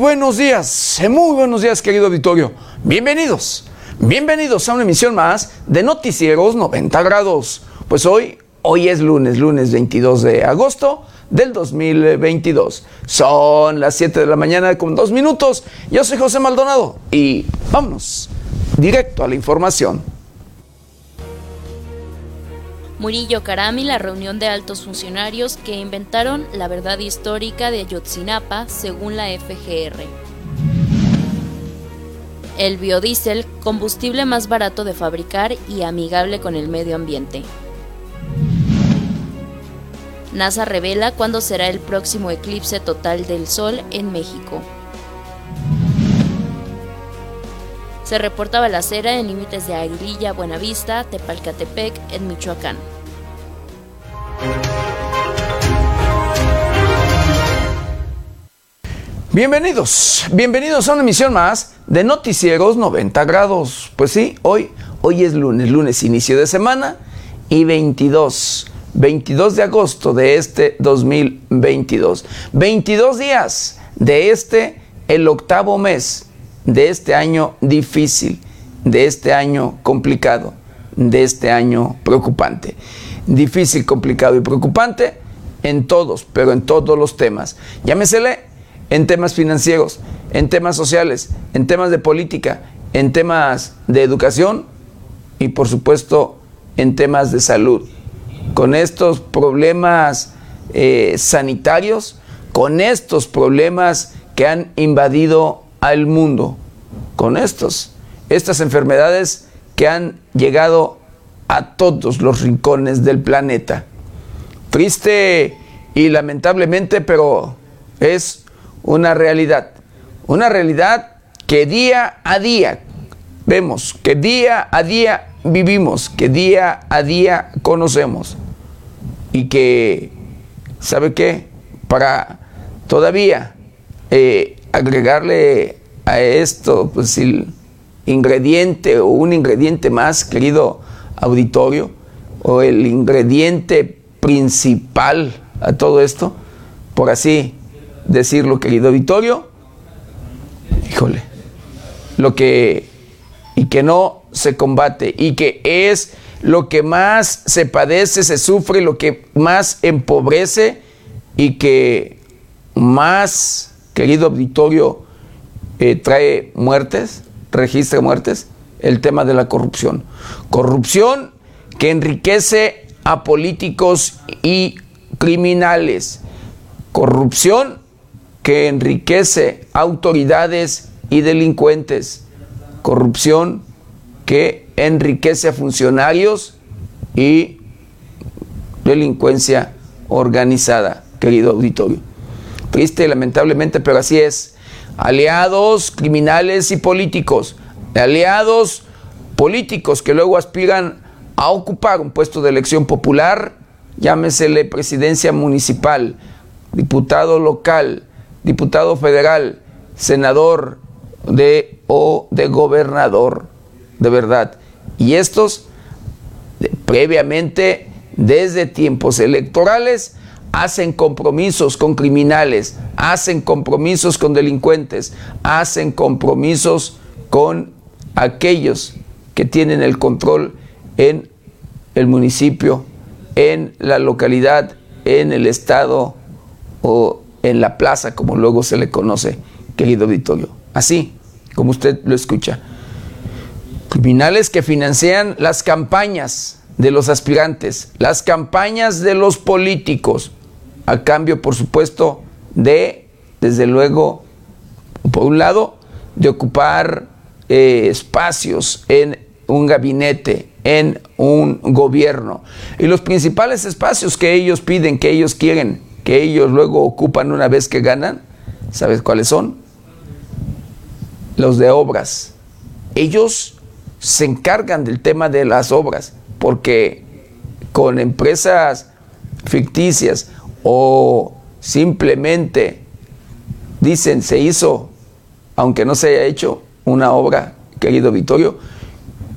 buenos días, muy buenos días querido auditorio. Bienvenidos, bienvenidos a una emisión más de Noticieros 90 grados. Pues hoy, hoy es lunes, lunes 22 de agosto del 2022. Son las 7 de la mañana con dos minutos. Yo soy José Maldonado y vámonos directo a la información. Murillo Karami la reunión de altos funcionarios que inventaron la verdad histórica de Ayotzinapa según la FGR. El biodiesel, combustible más barato de fabricar y amigable con el medio ambiente. NASA revela cuándo será el próximo eclipse total del Sol en México. Se reporta balacera en límites de Aguililla, Buenavista, Tepalcatepec, en Michoacán. Bienvenidos, bienvenidos a una emisión más de Noticieros 90 grados. Pues sí, hoy, hoy es lunes, lunes inicio de semana y 22, 22 de agosto de este 2022. 22 días de este, el octavo mes de este año difícil, de este año complicado, de este año preocupante. Difícil, complicado y preocupante en todos, pero en todos los temas. Llámesele en temas financieros, en temas sociales, en temas de política, en temas de educación y por supuesto en temas de salud. Con estos problemas eh, sanitarios, con estos problemas que han invadido al mundo, con estos, estas enfermedades que han llegado a todos los rincones del planeta. Triste y lamentablemente, pero es una realidad. Una realidad que día a día vemos, que día a día vivimos, que día a día conocemos. Y que, ¿sabe qué? Para todavía eh, agregarle a esto, pues el ingrediente o un ingrediente más, querido auditorio, o el ingrediente principal a todo esto, por así decirlo, querido auditorio, híjole, lo que y que no se combate y que es lo que más se padece, se sufre, lo que más empobrece y que más, querido auditorio, eh, trae muertes, registra muertes, el tema de la corrupción. Corrupción que enriquece a políticos y criminales. Corrupción que enriquece autoridades y delincuentes, corrupción que enriquece a funcionarios y delincuencia organizada, querido auditorio. Triste, lamentablemente, pero así es. Aliados criminales y políticos, aliados políticos que luego aspiran a ocupar un puesto de elección popular, llámesele presidencia municipal, diputado local, diputado federal, senador de o de gobernador, de verdad. Y estos previamente desde tiempos electorales hacen compromisos con criminales, hacen compromisos con delincuentes, hacen compromisos con aquellos que tienen el control en el municipio, en la localidad, en el estado o en la plaza, como luego se le conoce, querido auditorio. Así, como usted lo escucha. Criminales que financian las campañas de los aspirantes, las campañas de los políticos, a cambio, por supuesto, de, desde luego, por un lado, de ocupar eh, espacios en un gabinete, en un gobierno. Y los principales espacios que ellos piden, que ellos quieren, que ellos luego ocupan una vez que ganan, ¿sabes cuáles son? Los de obras. Ellos se encargan del tema de las obras, porque con empresas ficticias o simplemente dicen se hizo, aunque no se haya hecho una obra, querido Vittorio,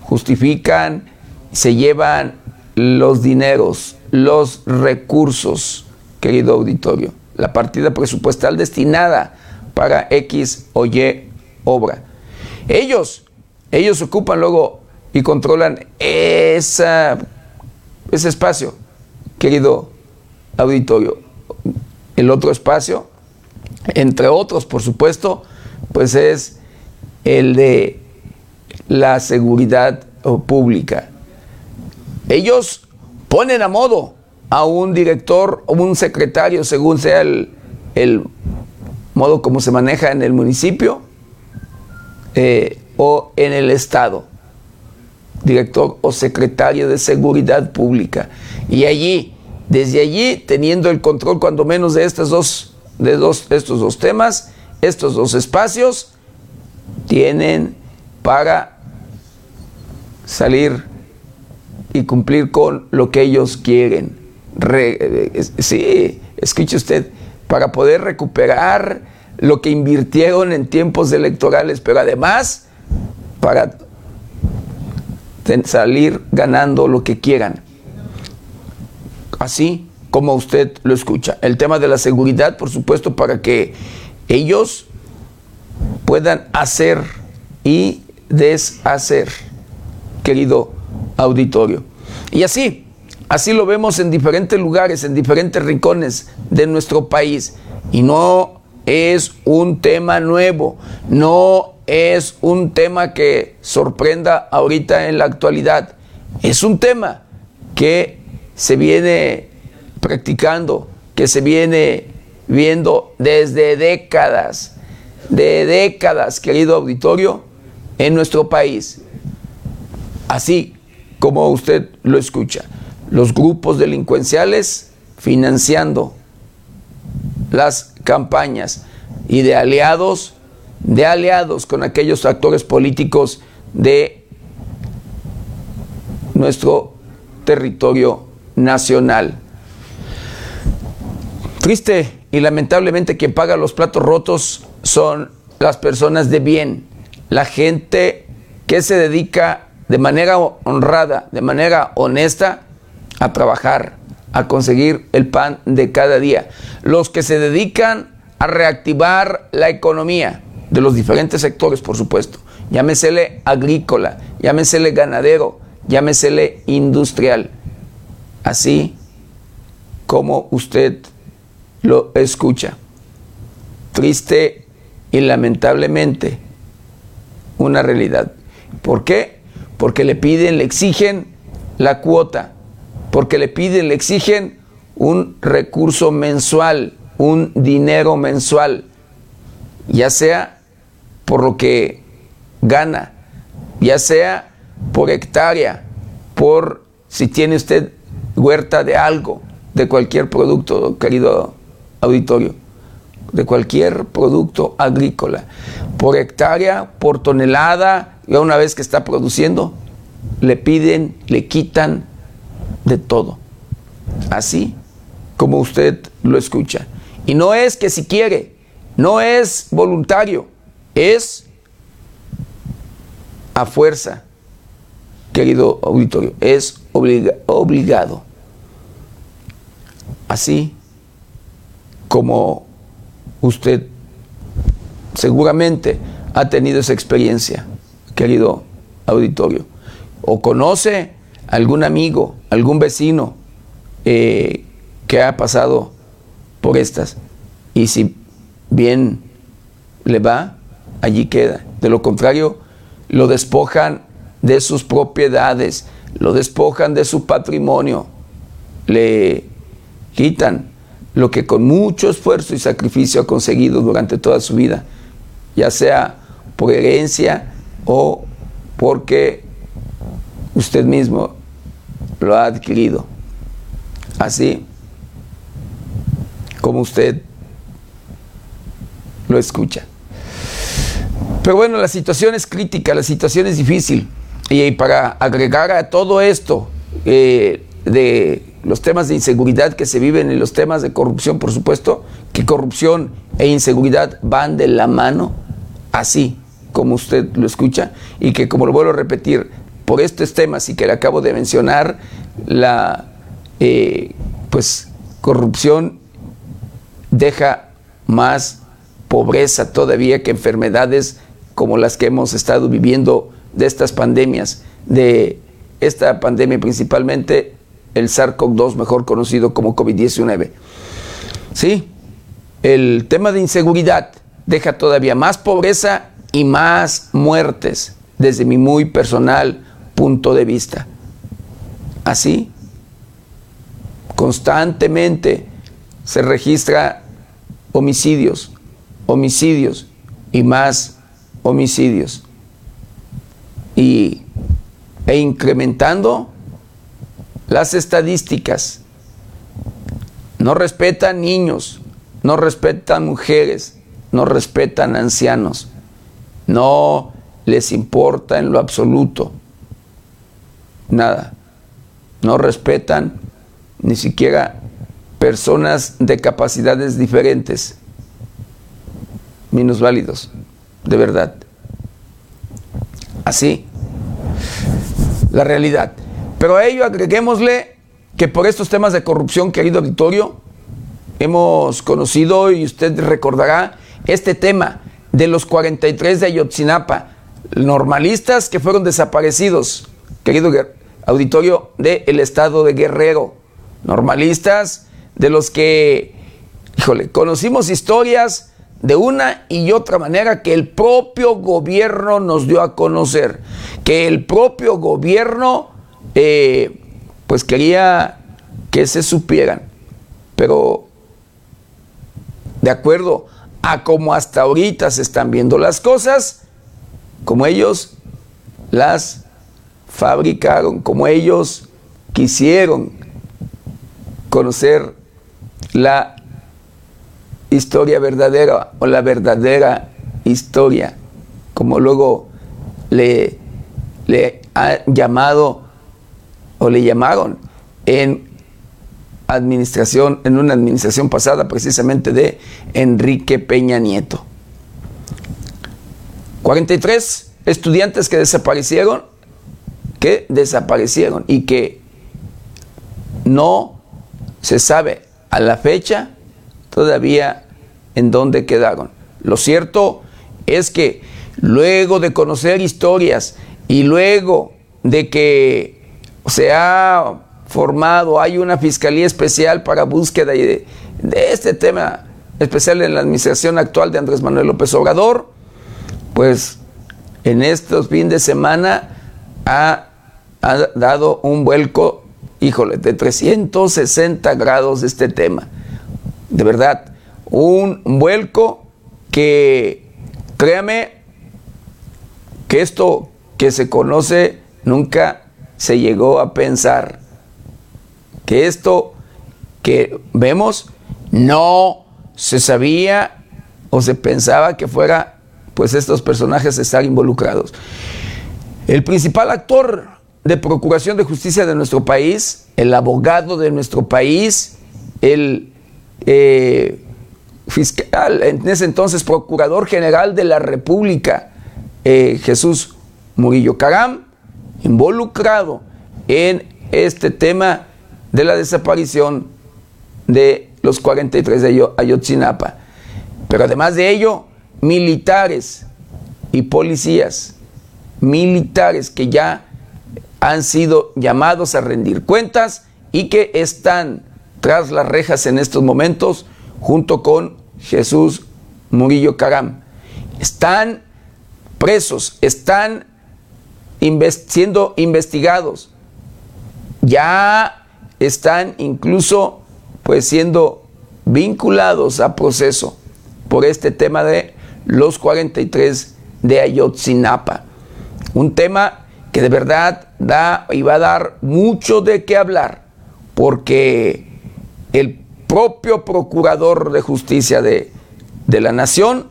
justifican, se llevan los dineros, los recursos querido auditorio. La partida presupuestal destinada para X o Y obra. Ellos, ellos ocupan luego y controlan esa, ese espacio, querido auditorio. El otro espacio, entre otros, por supuesto, pues es el de la seguridad pública. Ellos ponen a modo a un director o un secretario, según sea el, modo como se maneja en el municipio eh, o en el Estado, director o secretario de Seguridad Pública. Y allí, desde allí, teniendo el control cuando menos de, estos dos, de dos, estos dos temas, estos dos espacios, tienen para salir y cumplir con lo que ellos quieren. Eh, sí, escuche usted, para poder recuperar lo que invirtieron en tiempos electorales, pero además para salir ganando lo que quieran. Así como usted lo escucha. El tema de la seguridad, por supuesto, para que ellos puedan hacer y deshacer, querido auditorio. Y así, así lo vemos en diferentes lugares, en diferentes rincones de nuestro país. Y no es un tema nuevo, no es un tema que sorprenda ahorita en la actualidad. Es un tema que se viene practicando, que se viene viendo desde décadas, de décadas, querido auditorio, en nuestro país. Así como usted lo escucha, los grupos delincuenciales financiando las campañas y de aliados, de aliados con aquellos actores políticos de nuestro territorio nacional. Triste y lamentablemente quien paga los platos rotos son las personas de bien, la gente que se dedica de manera honrada, de manera honesta, a trabajar, a conseguir el pan de cada día. Los que se dedican a reactivar la economía de los diferentes sectores, por supuesto. Llámesele agrícola, llámesele ganadero, llámesele industrial. Así como usted lo escucha. Triste y lamentablemente una realidad. ¿Por qué? Porque le piden, le exigen la cuota, porque le piden, le exigen un recurso mensual, un dinero mensual, ya sea por lo que gana, ya sea por hectárea, por si tiene usted huerta de algo, de cualquier producto, querido auditorio de cualquier producto agrícola, por hectárea, por tonelada, y una vez que está produciendo, le piden, le quitan de todo. Así como usted lo escucha. Y no es que si quiere, no es voluntario, es a fuerza, querido auditorio, es obligado. Así como usted seguramente ha tenido esa experiencia, querido auditorio, o conoce algún amigo, algún vecino eh, que ha pasado por estas, y si bien le va, allí queda. De lo contrario, lo despojan de sus propiedades, lo despojan de su patrimonio, le quitan lo que con mucho esfuerzo y sacrificio ha conseguido durante toda su vida, ya sea por herencia o porque usted mismo lo ha adquirido. Así como usted lo escucha. Pero bueno, la situación es crítica, la situación es difícil. Y para agregar a todo esto eh, de los temas de inseguridad que se viven y los temas de corrupción, por supuesto, que corrupción e inseguridad van de la mano, así como usted lo escucha, y que como lo vuelvo a repetir, por estos temas y que le acabo de mencionar, la eh, pues corrupción deja más pobreza todavía que enfermedades como las que hemos estado viviendo de estas pandemias, de esta pandemia principalmente el SARS-CoV-2, mejor conocido como COVID-19. Sí, el tema de inseguridad deja todavía más pobreza y más muertes desde mi muy personal punto de vista. Así, constantemente se registra homicidios, homicidios y más homicidios. Y, e incrementando las estadísticas. No respetan niños, no respetan mujeres, no respetan ancianos. No les importa en lo absoluto. Nada. No respetan ni siquiera personas de capacidades diferentes, válidos, de verdad. Así, la realidad. Pero a ello agreguémosle que por estos temas de corrupción, querido auditorio, hemos conocido y usted recordará este tema de los 43 de Ayotzinapa, normalistas que fueron desaparecidos, querido auditorio del estado de Guerrero, normalistas de los que, híjole, conocimos historias de una y otra manera que el propio gobierno nos dio a conocer, que el propio gobierno eh, pues quería que se supieran, pero de acuerdo a cómo hasta ahorita se están viendo las cosas, como ellos las fabricaron, como ellos quisieron conocer la historia verdadera o la verdadera historia, como luego le, le ha llamado o le llamaron en administración, en una administración pasada precisamente de Enrique Peña Nieto. 43 estudiantes que desaparecieron, que desaparecieron y que no se sabe a la fecha todavía en dónde quedaron. Lo cierto es que luego de conocer historias y luego de que se ha formado, hay una fiscalía especial para búsqueda de, este tema especial en la administración actual de Andrés Manuel López Obrador, pues en estos fines de semana ha, ha dado un vuelco, híjole, de 360 grados este tema. De verdad, un vuelco que, créame, que esto que se conoce nunca se llegó a pensar que esto que vemos no se sabía o se pensaba que fuera pues estos personajes estar involucrados. El principal actor de procuración de justicia de nuestro país, el abogado de nuestro país, el eh, fiscal, en ese entonces procurador general de la República, eh, Jesús Murillo Caram, involucrado en este tema de la desaparición de los 43 de Ayotzinapa. Pero además de ello, militares y policías, militares que ya han sido llamados a rendir cuentas y que están tras las rejas en estos momentos junto con Jesús Murillo Caram. Están presos, están siendo investigados. Ya están incluso pues siendo vinculados a proceso por este tema de los 43 de Ayotzinapa. Un tema que de verdad da y va a dar mucho de qué hablar, porque el propio procurador de justicia de, de la nación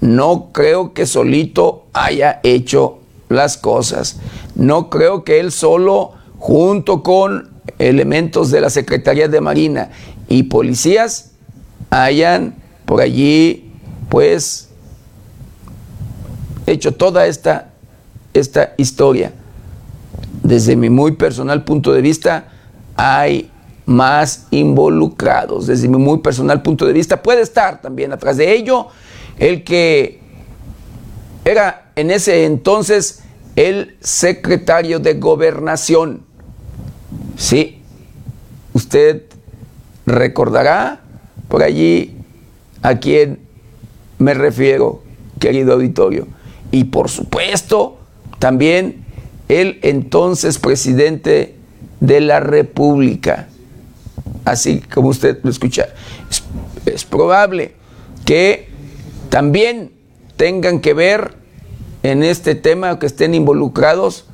no creo que solito haya hecho las cosas. No creo que él solo, junto con elementos de la Secretaría de Marina y policías, hayan por allí, pues, hecho toda esta, esta historia. Desde mi muy personal punto de vista, hay más involucrados. Desde mi muy personal punto de vista, puede estar también atrás de ello el que era en ese entonces el secretario de gobernación. Sí, usted recordará por allí a quién me refiero, querido auditorio. Y por supuesto, también el entonces presidente de la República. Así como usted lo escucha. Es, probable que también tengan que ver en este tema, que estén involucrados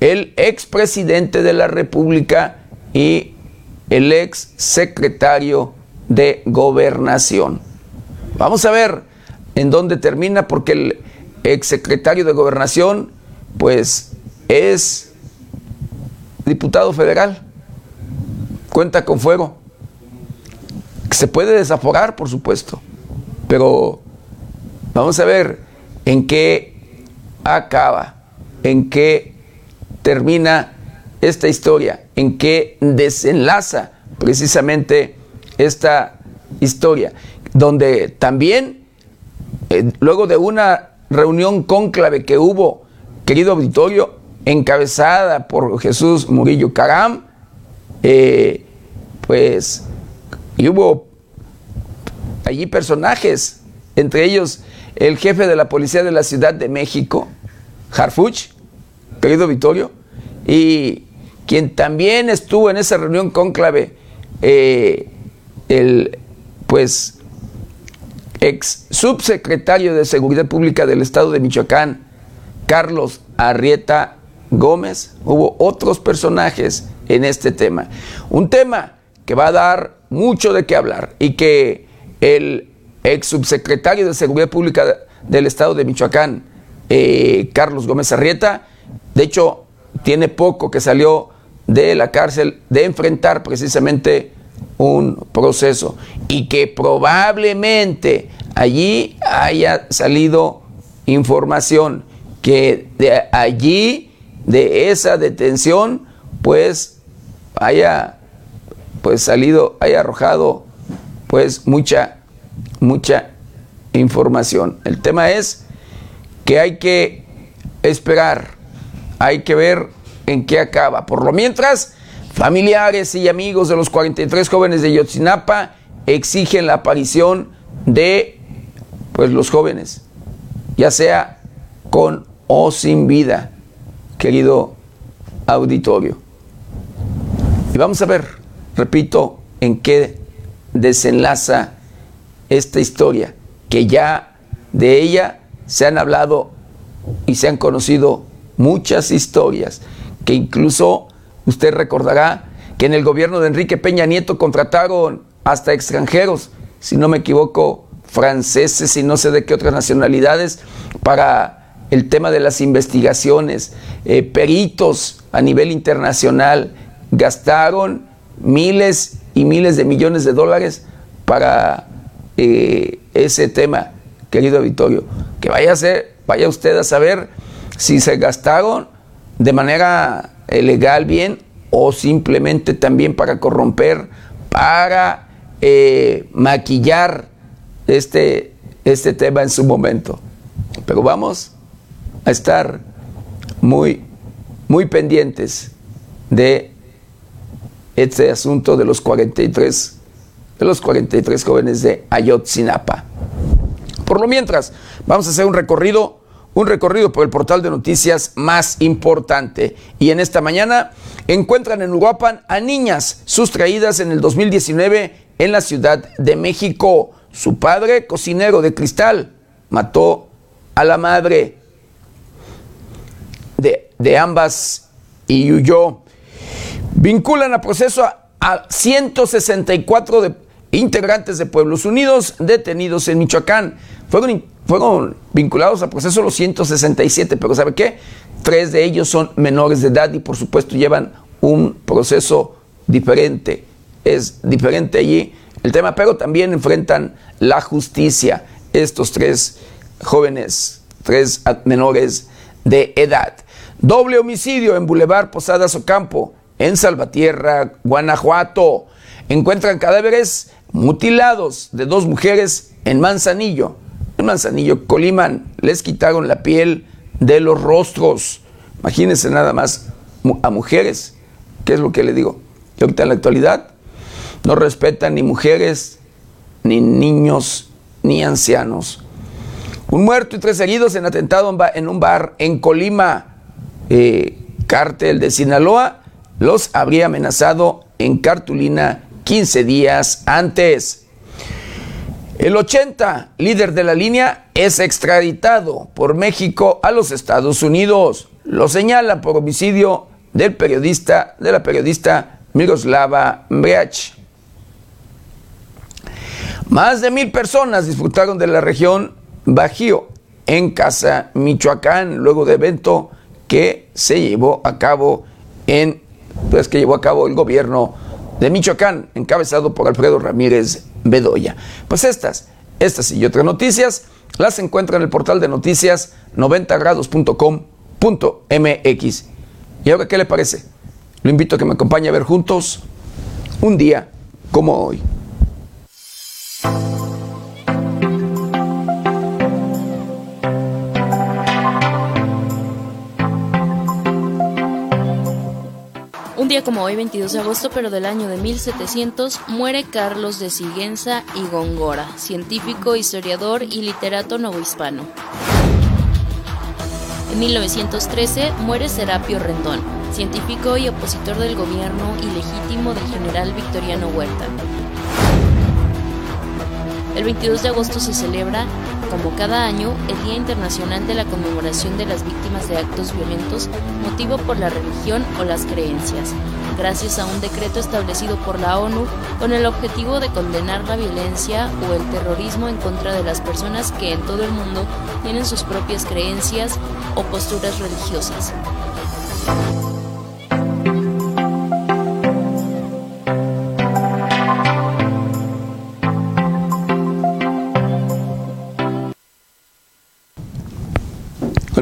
el expresidente de la República y el ex secretario de gobernación. Vamos a ver en dónde termina, porque el ex secretario de gobernación, pues, es diputado federal, cuenta con fuego. Se puede desaforar, por supuesto, pero vamos a ver en qué acaba, en qué termina esta historia, en qué desenlaza precisamente esta historia, donde también, eh, luego de una reunión cónclave que hubo, querido auditorio, encabezada por Jesús Murillo Caram, eh, pues, y hubo allí personajes, entre ellos el jefe de la policía de la Ciudad de México, Harfuch, querido Vittorio, y quien también estuvo en esa reunión cónclave, eh, el pues ex subsecretario de Seguridad Pública del Estado de Michoacán, Carlos Arrieta Gómez, hubo otros personajes en este tema. Un tema que va a dar mucho de qué hablar y que el ex subsecretario de Seguridad Pública del Estado de Michoacán, eh, Carlos Gómez Arrieta, de hecho, tiene poco que salió de la cárcel de enfrentar precisamente un proceso y que probablemente allí haya salido información que de allí de esa detención pues haya pues salido haya arrojado pues mucha mucha información. El tema es que hay que esperar hay que ver en qué acaba. Por lo mientras Familiares y amigos de los 43 jóvenes de Yotzinapa exigen la aparición de pues los jóvenes, ya sea con o sin vida, querido auditorio. Y vamos a ver, repito, en qué desenlaza esta historia, que ya de ella se han hablado y se han conocido muchas historias, que incluso Usted recordará que en el gobierno de Enrique Peña Nieto contrataron hasta extranjeros, si no me equivoco, franceses y no sé de qué otras nacionalidades, para el tema de las investigaciones, eh, peritos a nivel internacional, gastaron miles y miles de millones de dólares para eh, ese tema, querido Vittorio. Que vaya, a ser, vaya usted a saber si se gastaron de manera legal bien o simplemente también para corromper, para eh, maquillar este, este tema en su momento. Pero vamos a estar muy, muy pendientes de este asunto de los 43, de los 43 jóvenes de Ayotzinapa. Por lo mientras, vamos a hacer un recorrido un recorrido por el portal de noticias más importante. Y en esta mañana encuentran en Uruapan a niñas sustraídas en el 2019 en la Ciudad de México. Su padre, cocinero de cristal, mató a la madre de, ambas y huyó. Vinculan a proceso a, a 164 de, integrantes de Pueblos Unidos detenidos en Michoacán. Fueron fueron vinculados al proceso los 167, pero ¿sabe qué? Tres de ellos son menores de edad y por supuesto llevan un proceso diferente. Es diferente allí el tema, pero también enfrentan la justicia estos tres jóvenes, tres menores de edad. Doble homicidio en Boulevard Posadas Ocampo, en Salvatierra, Guanajuato. Encuentran cadáveres mutilados de dos mujeres en Manzanillo en Manzanillo, Coliman, les quitaron la piel de los rostros. Imagínense nada más a mujeres. ¿Qué es lo que le digo? Que ahorita en la actualidad no respetan ni mujeres, ni niños, ni ancianos. Un muerto y tres heridos en atentado en un bar en Colima. Eh, cártel de Sinaloa los habría amenazado en cartulina 15 días antes. El 80, líder de la línea, es extraditado por México a los Estados Unidos. Lo señala por homicidio del periodista, de la periodista Miroslava Breach. Más de mil personas disfrutaron de la región Bajío en Casa, Michoacán, luego de evento que se llevó a cabo en, pues que llevó a cabo el gobierno de Michoacán, encabezado por Alfredo Ramírez Bedoya. Pues estas, estas y otras noticias las encuentra en el portal de noticias 90grados.com.mx. ¿Y ahora qué le parece? Lo invito a que me acompañe a ver juntos un día como hoy. Un día como hoy, 22 de agosto, pero del año de 1700, muere Carlos de Sigüenza y Góngora, científico, historiador y literato novohispano. En 1913 muere Serapio Rendón, científico y opositor del gobierno ilegítimo del general Victoriano Huerta. El 22 de agosto se celebra, como cada año, el Día Internacional de la Conmemoración de las Víctimas de Actos Violentos, motivo por la religión o las creencias, gracias a un decreto establecido por la ONU con el objetivo de condenar la violencia o el terrorismo en contra de las personas que en todo el mundo tienen sus propias creencias o posturas religiosas.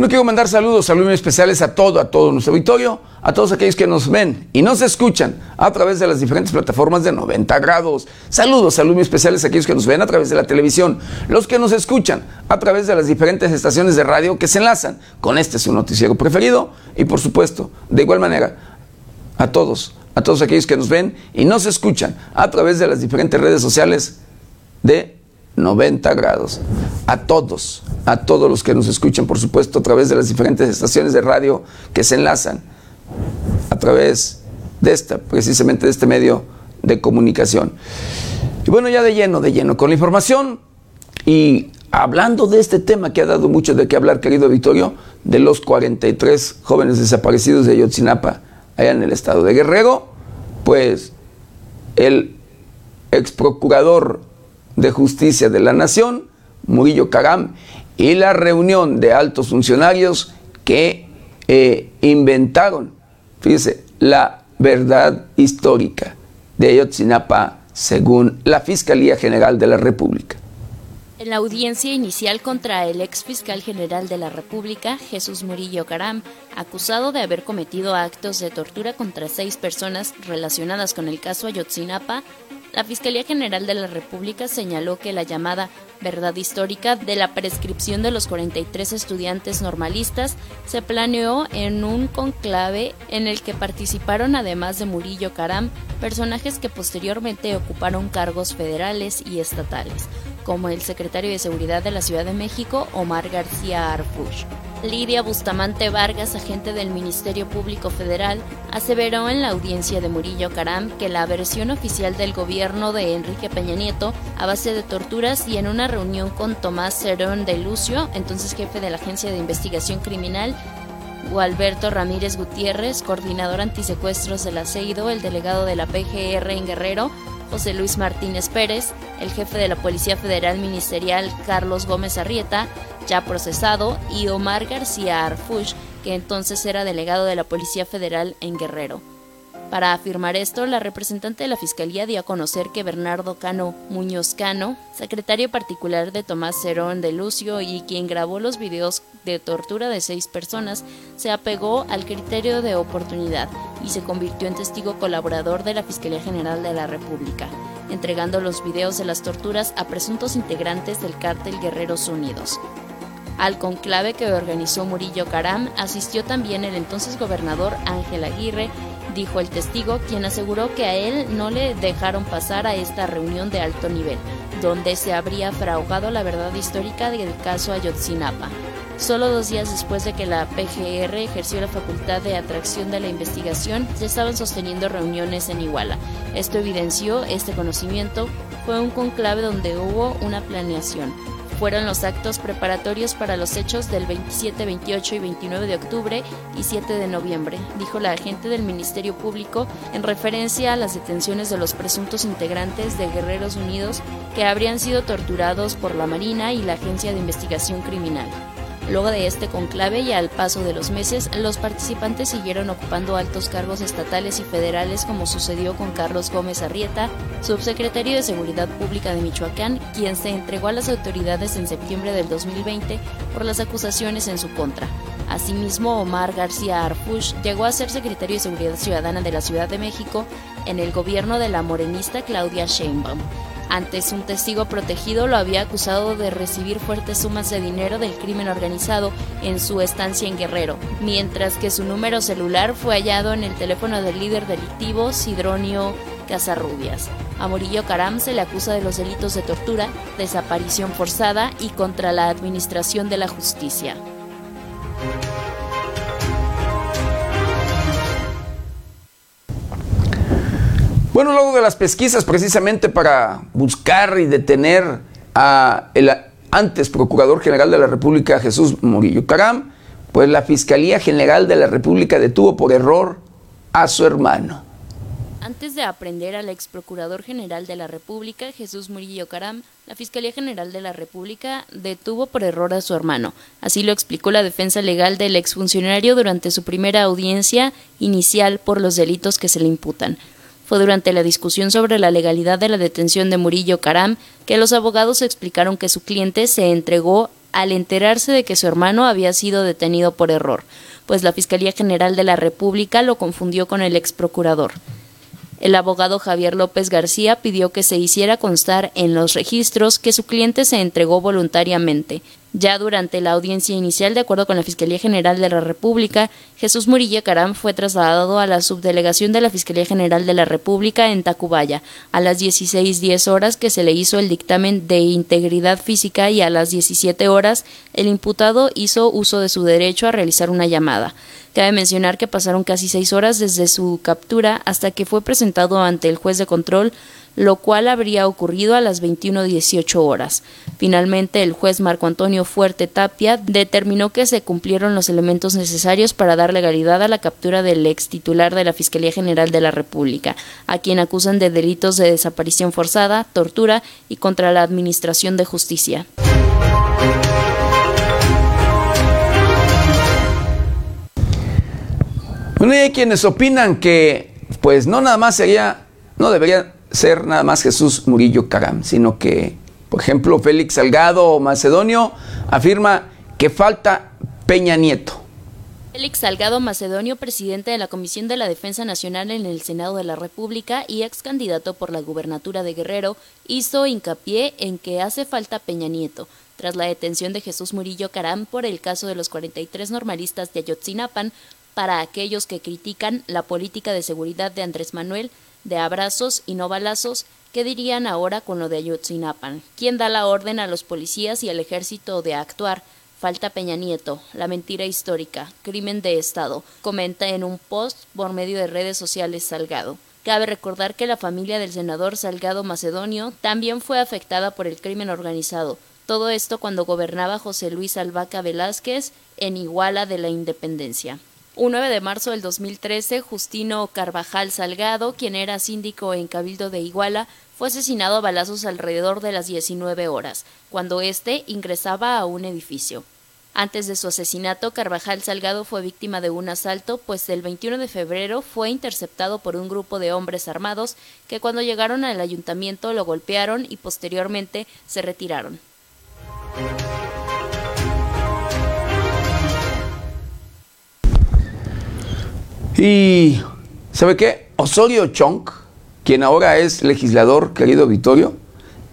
Bueno, quiero mandar saludos, saludos especiales a todo, a todo nuestro auditorio, a todos aquellos que nos ven y nos escuchan a través de las diferentes plataformas de 90 grados. Saludos, saludos especiales a aquellos que nos ven a través de la televisión, los que nos escuchan a través de las diferentes estaciones de radio que se enlazan con este su noticiero preferido y por supuesto, de igual manera, a todos, a todos aquellos que nos ven y nos escuchan a través de las diferentes redes sociales de 90 grados. A todos, a todos los que nos escuchan, por supuesto, a través de las diferentes estaciones de radio que se enlazan a través de esta, precisamente de este medio de comunicación. Y bueno, ya de lleno, de lleno con la información y hablando de este tema que ha dado mucho de qué hablar, querido Vittorio, de los 43 jóvenes desaparecidos de Ayotzinapa, allá en el estado de Guerrero, pues el ex procurador de Justicia de la Nación, Murillo Caram, y la reunión de altos funcionarios que eh, inventaron, fíjese, la verdad histórica de Ayotzinapa según la Fiscalía General de la República. En la audiencia inicial contra el ex fiscal general de la República, Jesús Murillo Caram, acusado de haber cometido actos de tortura contra seis personas relacionadas con el caso Ayotzinapa, la Fiscalía General de la República señaló que la llamada verdad histórica de la prescripción de los 43 estudiantes normalistas se planeó en un conclave en el que participaron además de Murillo Caram, personajes que posteriormente ocuparon cargos federales y estatales, como el secretario de Seguridad de la Ciudad de México, Omar García Arfush. Lidia Bustamante Vargas, agente del Ministerio Público Federal, aseveró en la audiencia de Murillo Caram que la versión oficial del gobierno de Enrique Peña Nieto, a base de torturas y en una reunión con Tomás Cerón de Lucio, entonces jefe de la Agencia de Investigación Criminal, Gualberto Ramírez Gutiérrez, coordinador antisecuestros del Aceido, el delegado de la PGR en Guerrero, José Luis Martínez Pérez, el jefe de la Policía Federal Ministerial Carlos Gómez Arrieta, ya procesado, y Omar García Arfush, que entonces era delegado de la Policía Federal en Guerrero. Para afirmar esto, la representante de la Fiscalía dio a conocer que Bernardo Cano Muñoz Cano, secretario particular de Tomás Cerón de Lucio y quien grabó los videos de tortura de seis personas, se apegó al criterio de oportunidad y se convirtió en testigo colaborador de la Fiscalía General de la República. entregando los videos de las torturas a presuntos integrantes del cártel Guerreros Unidos. Al conclave que organizó Murillo Caram asistió también el entonces gobernador Ángel Aguirre, dijo el testigo, quien aseguró que a él no le dejaron pasar a esta reunión de alto nivel, donde se habría fraugado la verdad histórica del caso Ayotzinapa. Solo dos días después de que la PGR ejerció la facultad de atracción de la investigación, se estaban sosteniendo reuniones en Iguala. Esto evidenció este conocimiento. Fue un conclave donde hubo una planeación. Fueron los actos preparatorios para los hechos del 27, 28 y 29 de octubre y 7 de noviembre, dijo la agente del Ministerio Público en referencia a las detenciones de los presuntos integrantes de Guerreros Unidos que habrían sido torturados por la Marina y la Agencia de Investigación Criminal. Luego de este conclave y al paso de los meses, los participantes siguieron ocupando altos cargos estatales y federales como sucedió con Carlos Gómez Arrieta, subsecretario de Seguridad Pública de Michoacán, quien se entregó a las autoridades en septiembre del 2020 por las acusaciones en su contra. Asimismo, Omar García Arfush llegó a ser secretario de Seguridad Ciudadana de la Ciudad de México en el gobierno de la morenista Claudia Sheinbaum. Antes, un testigo protegido lo había acusado de recibir fuertes sumas de dinero del crimen organizado en su estancia en Guerrero, mientras que su número celular fue hallado en el teléfono del líder delictivo Sidronio Casarrubias. A Murillo Caram se le acusa de los delitos de tortura, desaparición forzada y contra la administración de la justicia. Bueno, luego de las pesquisas precisamente para buscar y detener a el antes Procurador General de la República, Jesús Murillo Caram, pues la Fiscalía General de la República detuvo por error a su hermano. Antes de aprender al ex Procurador General de la República, Jesús Murillo Caram, la Fiscalía General de la República detuvo por error a su hermano. Así lo explicó la defensa legal del exfuncionario durante su primera audiencia inicial por los delitos que se le imputan. Fue durante la discusión sobre la legalidad de la detención de Murillo Caram que los abogados explicaron que su cliente se entregó al enterarse de que su hermano había sido detenido por error, pues la Fiscalía General de la República lo confundió con el ex procurador. El abogado Javier López García pidió que se hiciera constar en los registros que su cliente se entregó voluntariamente. Ya durante la audiencia inicial, de acuerdo con la Fiscalía General de la República, Jesús Murilla Caram fue trasladado a la subdelegación de la Fiscalía General de la República en Tacubaya a las 16.10 horas que se le hizo el dictamen de integridad física y a las 17 horas el imputado hizo uso de su derecho a realizar una llamada. Cabe mencionar que pasaron casi seis horas desde su captura hasta que fue presentado ante el juez de control, lo cual habría ocurrido a las 21.18 horas. Finalmente, el juez Marco Antonio Fuerte Tapia determinó que se cumplieron los elementos necesarios para dar legalidad a la captura del ex titular de la Fiscalía General de la República, a quien acusan de delitos de desaparición forzada, tortura y contra la Administración de Justicia. Bueno, hay quienes opinan que, pues no nada más sería, no debería ser nada más Jesús Murillo Caram, sino que, por ejemplo, Félix Salgado Macedonio afirma que falta Peña Nieto. Félix Salgado Macedonio, presidente de la Comisión de la Defensa Nacional en el Senado de la República y ex candidato por la gubernatura de Guerrero, hizo hincapié en que hace falta Peña Nieto, tras la detención de Jesús Murillo Caram por el caso de los 43 normalistas de Ayotzinapan, para aquellos que critican la política de seguridad de Andrés Manuel, de abrazos y no balazos, ¿qué dirían ahora con lo de Ayotzinapa? ¿Quién da la orden a los policías y al ejército de actuar? Falta Peña Nieto, la mentira histórica, crimen de Estado, comenta en un post por medio de redes sociales Salgado. Cabe recordar que la familia del senador Salgado Macedonio también fue afectada por el crimen organizado. Todo esto cuando gobernaba José Luis Albaca Velázquez en Iguala de la Independencia. Un 9 de marzo del 2013, Justino Carvajal Salgado, quien era síndico en Cabildo de Iguala, fue asesinado a balazos alrededor de las 19 horas, cuando éste ingresaba a un edificio. Antes de su asesinato, Carvajal Salgado fue víctima de un asalto, pues el 21 de febrero fue interceptado por un grupo de hombres armados que cuando llegaron al ayuntamiento lo golpearon y posteriormente se retiraron. Y, ¿sabe qué? Osorio Chong quien ahora es legislador, querido Vittorio,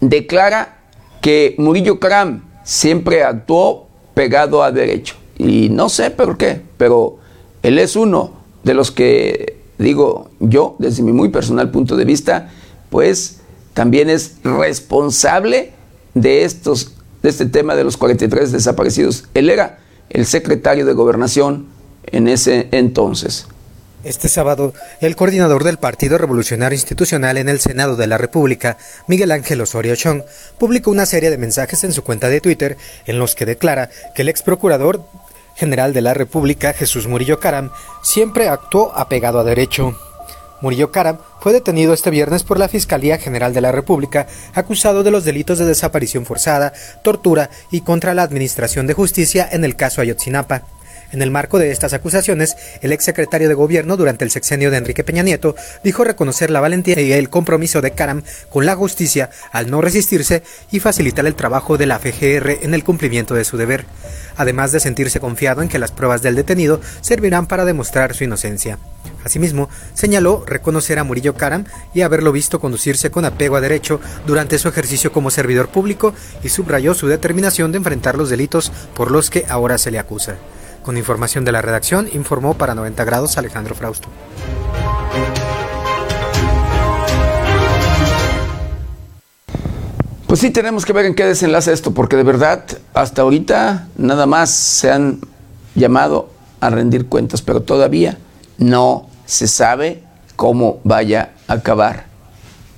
declara que Murillo Caram siempre actuó pegado a derecho. Y no sé por qué, pero él es uno de los que, digo yo, desde mi muy personal punto de vista, pues también es responsable de estos de este tema de los 43 desaparecidos. Él era el secretario de gobernación en ese entonces. Este sábado, el coordinador del Partido Revolucionario Institucional en el Senado de la República, Miguel Ángel Osorio Chong, publicó una serie de mensajes en su cuenta de Twitter en los que declara que el ex procurador general de la República, Jesús Murillo Caram, siempre actuó apegado a derecho. Murillo Caram fue detenido este viernes por la Fiscalía General de la República, acusado de los delitos de desaparición forzada, tortura y contra la Administración de Justicia en el caso Ayotzinapa. En el marco de estas acusaciones, el exsecretario de Gobierno durante el sexenio de Enrique Peña Nieto dijo reconocer la valentía y el compromiso de Karam con la justicia al no resistirse y facilitar el trabajo de la FGR en el cumplimiento de su deber, además de sentirse confiado en que las pruebas del detenido servirán para demostrar su inocencia. Asimismo, señaló reconocer a Murillo Karam y haberlo visto conducirse con apego a derecho durante su ejercicio como servidor público y subrayó su determinación de enfrentar los delitos por los que ahora se le acusa. Con información de la redacción, informó para 90 grados Alejandro Frausto. Pues sí, tenemos que ver en qué desenlace esto, porque de verdad, hasta ahorita nada más se han llamado a rendir cuentas, pero todavía no se sabe cómo vaya a acabar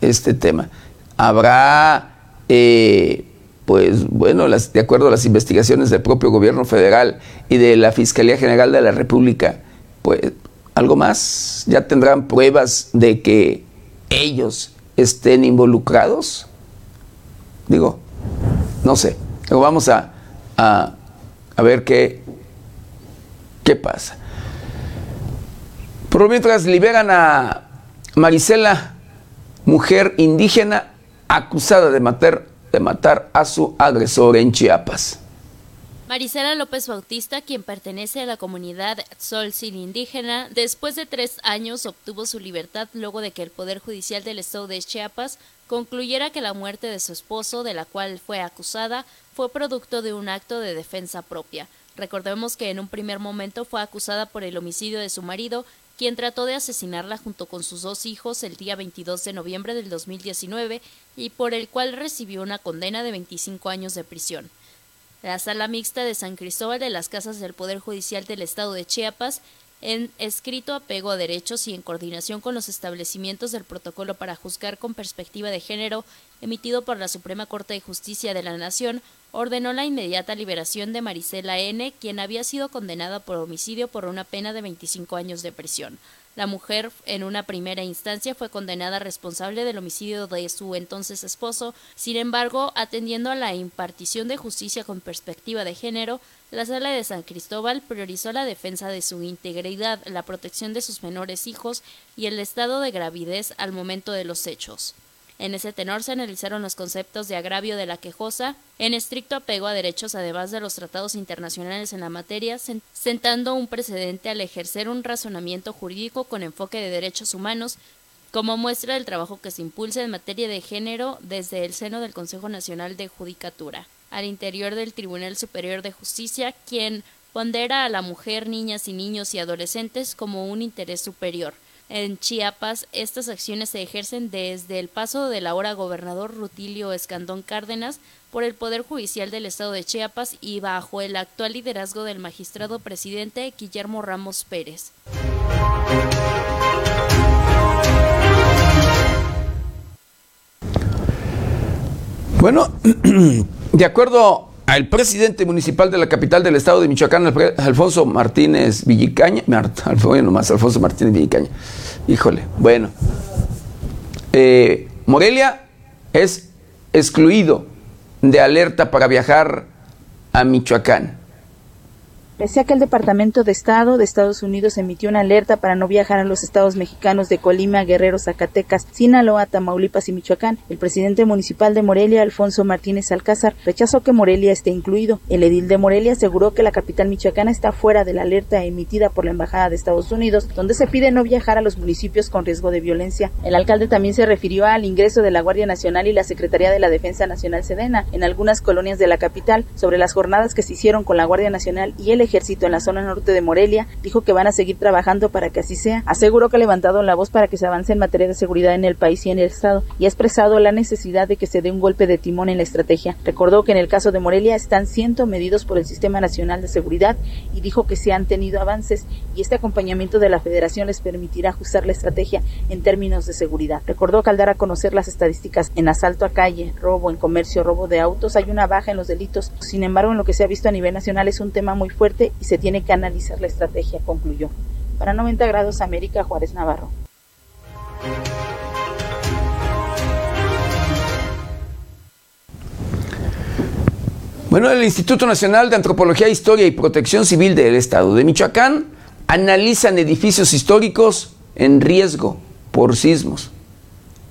este tema. Habrá eh, pues bueno, de acuerdo a las investigaciones del propio gobierno federal y de la Fiscalía General de la República, pues algo más, ya tendrán pruebas de que ellos estén involucrados. Digo, no sé, pero vamos a, a, a ver qué, qué pasa. Por mientras liberan a Marisela, mujer indígena acusada de matar de matar a su agresor en Chiapas. Marisela López Bautista, quien pertenece a la comunidad Sin indígena, después de tres años obtuvo su libertad luego de que el Poder Judicial del Estado de Chiapas concluyera que la muerte de su esposo, de la cual fue acusada, fue producto de un acto de defensa propia. Recordemos que en un primer momento fue acusada por el homicidio de su marido quien trató de asesinarla junto con sus dos hijos el día 22 de noviembre del 2019 y por el cual recibió una condena de 25 años de prisión. La Sala Mixta de San Cristóbal de las Casas del Poder Judicial del Estado de Chiapas, en escrito apego a derechos y en coordinación con los establecimientos del protocolo para juzgar con perspectiva de género emitido por la Suprema Corte de Justicia de la Nación, ordenó la inmediata liberación de Marisela N., quien había sido condenada por homicidio por una pena de 25 años de prisión. La mujer, en una primera instancia, fue condenada responsable del homicidio de su entonces esposo. Sin embargo, atendiendo a la impartición de justicia con perspectiva de género, la sala de San Cristóbal priorizó la defensa de su integridad, la protección de sus menores hijos y el estado de gravidez al momento de los hechos. En ese tenor se analizaron los conceptos de agravio de la quejosa, en estricto apego a derechos además de los tratados internacionales en la materia, sentando un precedente al ejercer un razonamiento jurídico con enfoque de derechos humanos, como muestra el trabajo que se impulsa en materia de género desde el seno del Consejo Nacional de Judicatura, al interior del Tribunal Superior de Justicia, quien pondera a la mujer, niñas y niños y adolescentes como un interés superior en Chiapas, estas acciones se ejercen desde el paso del ahora gobernador Rutilio Escandón Cárdenas por el Poder Judicial del Estado de Chiapas y bajo el actual liderazgo del magistrado presidente Guillermo Ramos Pérez. Bueno, de acuerdo al presidente municipal de la capital del estado de Michoacán, Alfonso Martínez Villicaña, bueno, más Alfonso Martínez Villicaña, híjole, bueno, eh, Morelia es excluido de alerta para viajar a Michoacán. Pese a que el Departamento de Estado de Estados Unidos emitió una alerta para no viajar a los estados mexicanos de Colima, Guerrero, Zacatecas, Sinaloa, Tamaulipas y Michoacán, el presidente municipal de Morelia, Alfonso Martínez Alcázar, rechazó que Morelia esté incluido. El edil de Morelia aseguró que la capital michoacana está fuera de la alerta emitida por la Embajada de Estados Unidos, donde se pide no viajar a los municipios con riesgo de violencia. El alcalde también se refirió al ingreso de la Guardia Nacional y la Secretaría de la Defensa Nacional Sedena en algunas colonias de la capital sobre las jornadas que se hicieron con la Guardia Nacional y el ejército en la zona norte de Morelia, dijo que van a seguir trabajando para que así sea. Aseguró que ha levantado la voz para que se avance en materia de seguridad en el país y en el Estado y ha expresado la necesidad de que se dé un golpe de timón en la estrategia. Recordó que en el caso de Morelia están siendo medidos por el Sistema Nacional de Seguridad y dijo que se han tenido avances y este acompañamiento de la Federación les permitirá ajustar la estrategia en términos de seguridad. Recordó que al dar a conocer las estadísticas en asalto a calle, robo en comercio, robo de autos, hay una baja en los delitos. Sin embargo, en lo que se ha visto a nivel nacional es un tema muy y se tiene que analizar la estrategia, concluyó. Para 90 grados América, Juárez Navarro. Bueno, el Instituto Nacional de Antropología, Historia y Protección Civil del Estado de Michoacán analizan edificios históricos en riesgo por sismos.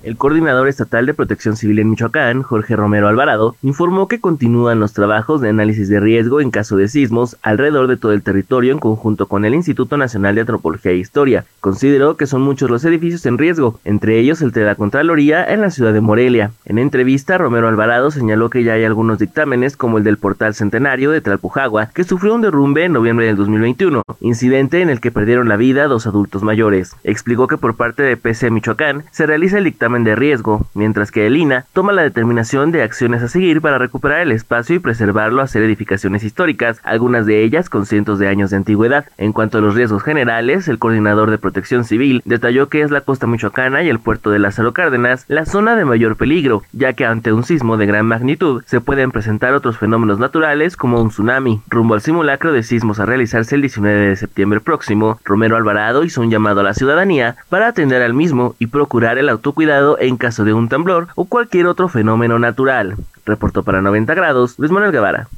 El coordinador estatal de protección civil en Michoacán, Jorge Romero Alvarado, informó que continúan los trabajos de análisis de riesgo en caso de sismos alrededor de todo el territorio en conjunto con el Instituto Nacional de Antropología e Historia. Consideró que son muchos los edificios en riesgo, entre ellos el de la Contraloría en la ciudad de Morelia. En entrevista, Romero Alvarado señaló que ya hay algunos dictámenes, como el del portal centenario de Tlalpujagua, que sufrió un derrumbe en noviembre del 2021, incidente en el que perdieron la vida dos adultos mayores. Explicó que por parte de PC Michoacán se realiza el dictamen de riesgo, mientras que el INA toma la determinación de acciones a seguir para recuperar el espacio y preservarlo a ser edificaciones históricas, algunas de ellas con cientos de años de antigüedad. En cuanto a los riesgos generales, el coordinador de protección civil detalló que es la costa michoacana y el puerto de Lázaro Cárdenas la zona de mayor peligro, ya que ante un sismo de gran magnitud se pueden presentar otros fenómenos naturales como un tsunami. Rumbo al simulacro de sismos a realizarse el 19 de septiembre próximo, Romero Alvarado hizo un llamado a la ciudadanía para atender al mismo y procurar el autocuidado en caso de un temblor o cualquier otro fenómeno natural. Reportó para 90 grados Luis Manuel Guevara.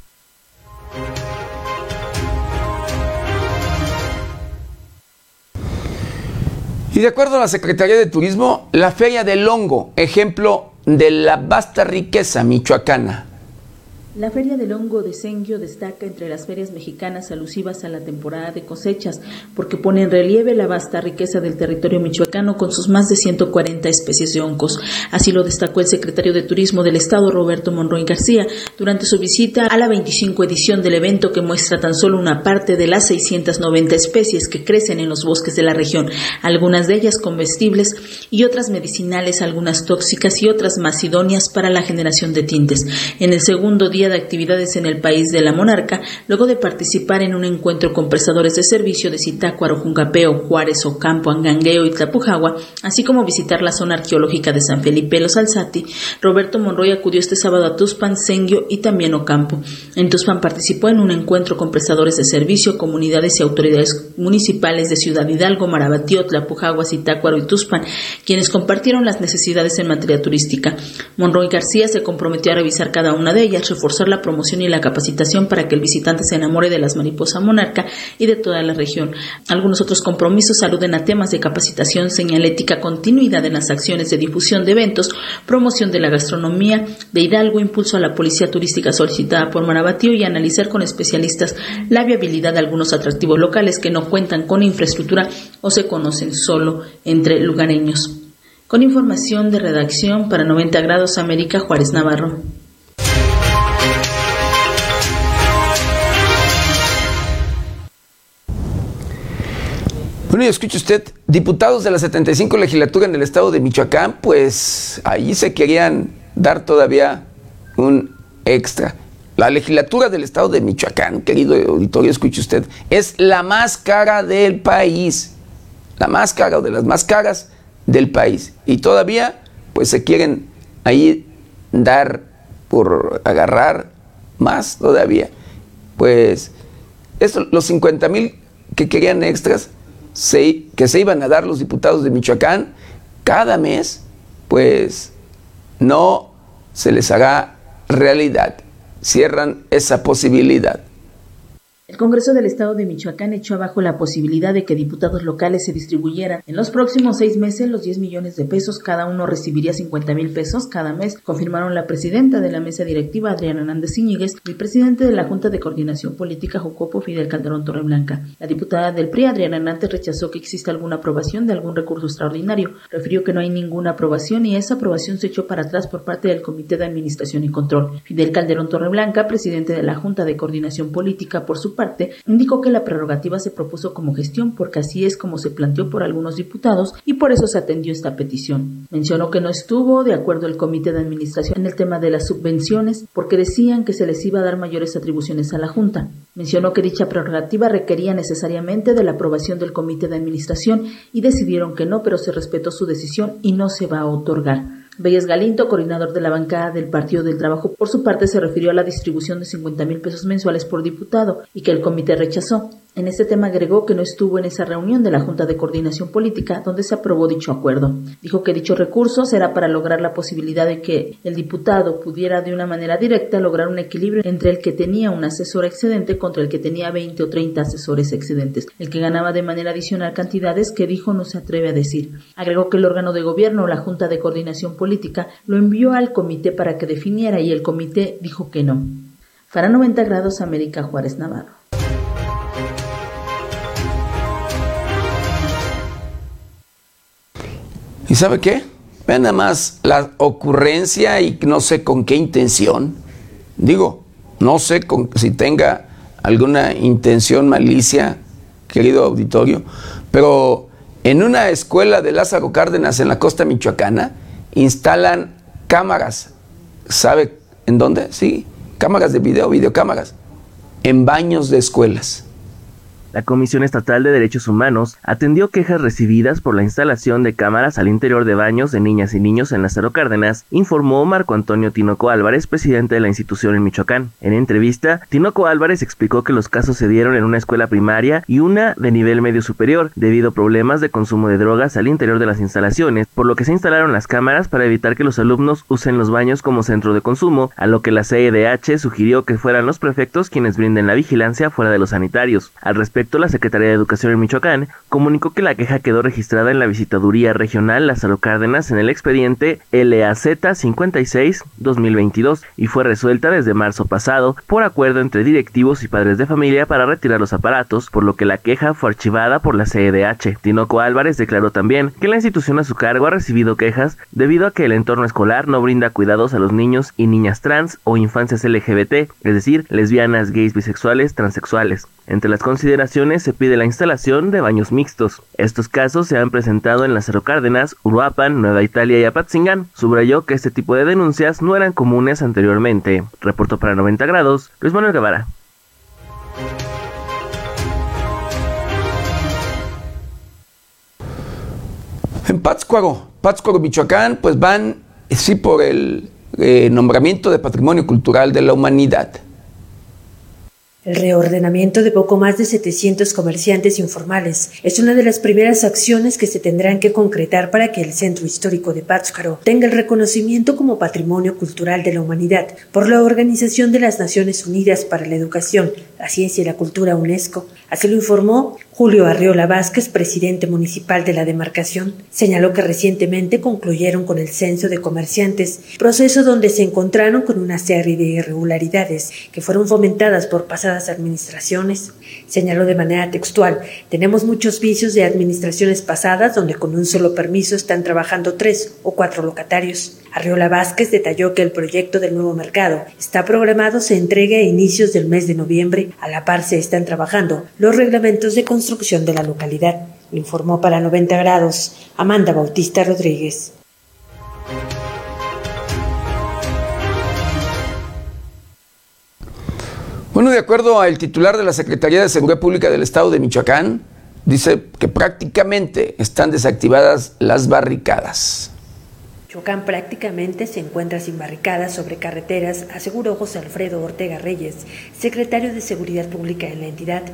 Y de acuerdo a la Secretaría de Turismo, la Feria del Hongo, ejemplo de la vasta riqueza michoacana, la Feria del Hongo de Senguio destaca entre las ferias mexicanas alusivas a la temporada de cosechas, porque pone en relieve la vasta riqueza del territorio michoacano con sus más de 140 especies de hongos. Así lo destacó el secretario de Turismo del Estado, Roberto Monroy García, durante su visita a la 25 edición del evento que muestra tan solo una parte de las 690 especies que crecen en los bosques de la región, algunas de ellas comestibles y otras medicinales, algunas tóxicas y otras más idóneas para la generación de tintes. En el segundo día de actividades en el país de la monarca, luego de participar en un encuentro con prestadores de servicio de Zitácuaro, Juncapeo, Juárez, Ocampo, Angangueo y Tlapujagua, así como visitar la zona arqueológica de San Felipe Los Alzati, Roberto Monroy acudió este sábado a Tuspan, Senguio y también Ocampo. En Tuspan participó en un encuentro con prestadores de servicio, comunidades y autoridades municipales de Ciudad Hidalgo, Marabatío, Tlapujagua, Zitácuaro y Tuspan, quienes compartieron las necesidades en materia turística. Monroy García se comprometió a revisar cada una de ellas, la promoción y la capacitación para que el visitante se enamore de las mariposas monarca y de toda la región. Algunos otros compromisos aluden a temas de capacitación, señalética, continuidad en las acciones de difusión de eventos, promoción de la gastronomía de Hidalgo, impulso a la policía turística solicitada por Marabatío y analizar con especialistas la viabilidad de algunos atractivos locales que no cuentan con infraestructura o se conocen solo entre lugareños. Con información de redacción para 90 grados América Juárez Navarro. Bueno, y escuche usted, diputados de la 75 legislatura en el estado de Michoacán, pues ahí se querían dar todavía un extra. La legislatura del estado de Michoacán, querido auditorio, escuche usted, es la más cara del país. La más cara o de las más caras del país. Y todavía, pues se quieren ahí dar por agarrar más todavía. Pues esto, los 50 mil que querían extras, que se iban a dar los diputados de Michoacán cada mes, pues no se les hará realidad. Cierran esa posibilidad. El Congreso del Estado de Michoacán echó abajo la posibilidad de que diputados locales se distribuyeran. En los próximos seis meses, los 10 millones de pesos, cada uno recibiría 50 mil pesos cada mes, confirmaron la presidenta de la mesa directiva, Adriana Hernández Íñiguez, y el presidente de la Junta de Coordinación Política, Jocopo Fidel Calderón Torreblanca. La diputada del PRI, Adriana Hernández, rechazó que exista alguna aprobación de algún recurso extraordinario. Refirió que no hay ninguna aprobación y esa aprobación se echó para atrás por parte del Comité de Administración y Control. Fidel Calderón Torreblanca, presidente de la Junta de Coordinación Política, por su parte, indicó que la prerrogativa se propuso como gestión porque así es como se planteó por algunos diputados y por eso se atendió esta petición. Mencionó que no estuvo de acuerdo el comité de administración en el tema de las subvenciones porque decían que se les iba a dar mayores atribuciones a la Junta. Mencionó que dicha prerrogativa requería necesariamente de la aprobación del comité de administración y decidieron que no, pero se respetó su decisión y no se va a otorgar. Belles Galinto, coordinador de la bancada del Partido del Trabajo, por su parte se refirió a la distribución de 50 mil pesos mensuales por diputado y que el comité rechazó. En este tema agregó que no estuvo en esa reunión de la Junta de Coordinación Política donde se aprobó dicho acuerdo. Dijo que dicho recurso será para lograr la posibilidad de que el diputado pudiera de una manera directa lograr un equilibrio entre el que tenía un asesor excedente contra el que tenía 20 o 30 asesores excedentes, el que ganaba de manera adicional cantidades que dijo no se atreve a decir. Agregó que el órgano de gobierno, la Junta de Coordinación Política, lo envió al comité para que definiera y el comité dijo que no. Para 90 grados América Juárez Navarro. ¿Y sabe qué? Vean nada más la ocurrencia y no sé con qué intención. Digo, no sé con, si tenga alguna intención malicia, querido auditorio, pero en una escuela de Lázaro Cárdenas en la costa michoacana instalan cámaras. ¿Sabe en dónde? Sí, cámaras de video, videocámaras, en baños de escuelas. La Comisión Estatal de Derechos Humanos atendió quejas recibidas por la instalación de cámaras al interior de baños de niñas y niños en Lázaro Cárdenas, informó Marco Antonio Tinoco Álvarez, presidente de la institución en Michoacán. En entrevista, Tinoco Álvarez explicó que los casos se dieron en una escuela primaria y una de nivel medio superior, debido a problemas de consumo de drogas al interior de las instalaciones, por lo que se instalaron las cámaras para evitar que los alumnos usen los baños como centro de consumo, a lo que la CEDH sugirió que fueran los prefectos quienes brinden la vigilancia fuera de los sanitarios. Al respecto, la Secretaría de Educación en Michoacán comunicó que la queja quedó registrada en la visitaduría regional Lázaro Cárdenas en el expediente LAZ 56-2022 y fue resuelta desde marzo pasado por acuerdo entre directivos y padres de familia para retirar los aparatos, por lo que la queja fue archivada por la CEDH. Tinoco Álvarez declaró también que la institución a su cargo ha recibido quejas debido a que el entorno escolar no brinda cuidados a los niños y niñas trans o infancias LGBT, es decir, lesbianas, gays, bisexuales, transexuales. Entre las consideraciones se pide la instalación de baños mixtos. Estos casos se han presentado en Lázaro Cárdenas, Uruapan, Nueva Italia y Apatzingán. Subrayó que este tipo de denuncias no eran comunes anteriormente. Reportó para 90 grados, Luis Manuel Guevara. En Pátzcuaro, Pátzcuaro, Michoacán, pues van, sí, por el eh, nombramiento de Patrimonio Cultural de la Humanidad. El reordenamiento de poco más de 700 comerciantes informales es una de las primeras acciones que se tendrán que concretar para que el centro histórico de Pátzcuaro tenga el reconocimiento como Patrimonio Cultural de la Humanidad por la Organización de las Naciones Unidas para la Educación, la Ciencia y la Cultura UNESCO. Así lo informó Julio Arriola Vázquez, presidente municipal de la demarcación, señaló que recientemente concluyeron con el censo de comerciantes, proceso donde se encontraron con una serie de irregularidades que fueron fomentadas por pasadas administraciones. Señaló de manera textual, tenemos muchos vicios de administraciones pasadas donde con un solo permiso están trabajando tres o cuatro locatarios. Arriola Vázquez detalló que el proyecto del nuevo mercado está programado se entregue a inicios del mes de noviembre. A la par se están trabajando los reglamentos de construcción construcción de la localidad, informó para 90 grados Amanda Bautista Rodríguez. Bueno, de acuerdo al titular de la Secretaría de Seguridad Pública del Estado de Michoacán, dice que prácticamente están desactivadas las barricadas. Michoacán prácticamente se encuentra sin barricadas sobre carreteras, aseguró José Alfredo Ortega Reyes, secretario de Seguridad Pública en la entidad.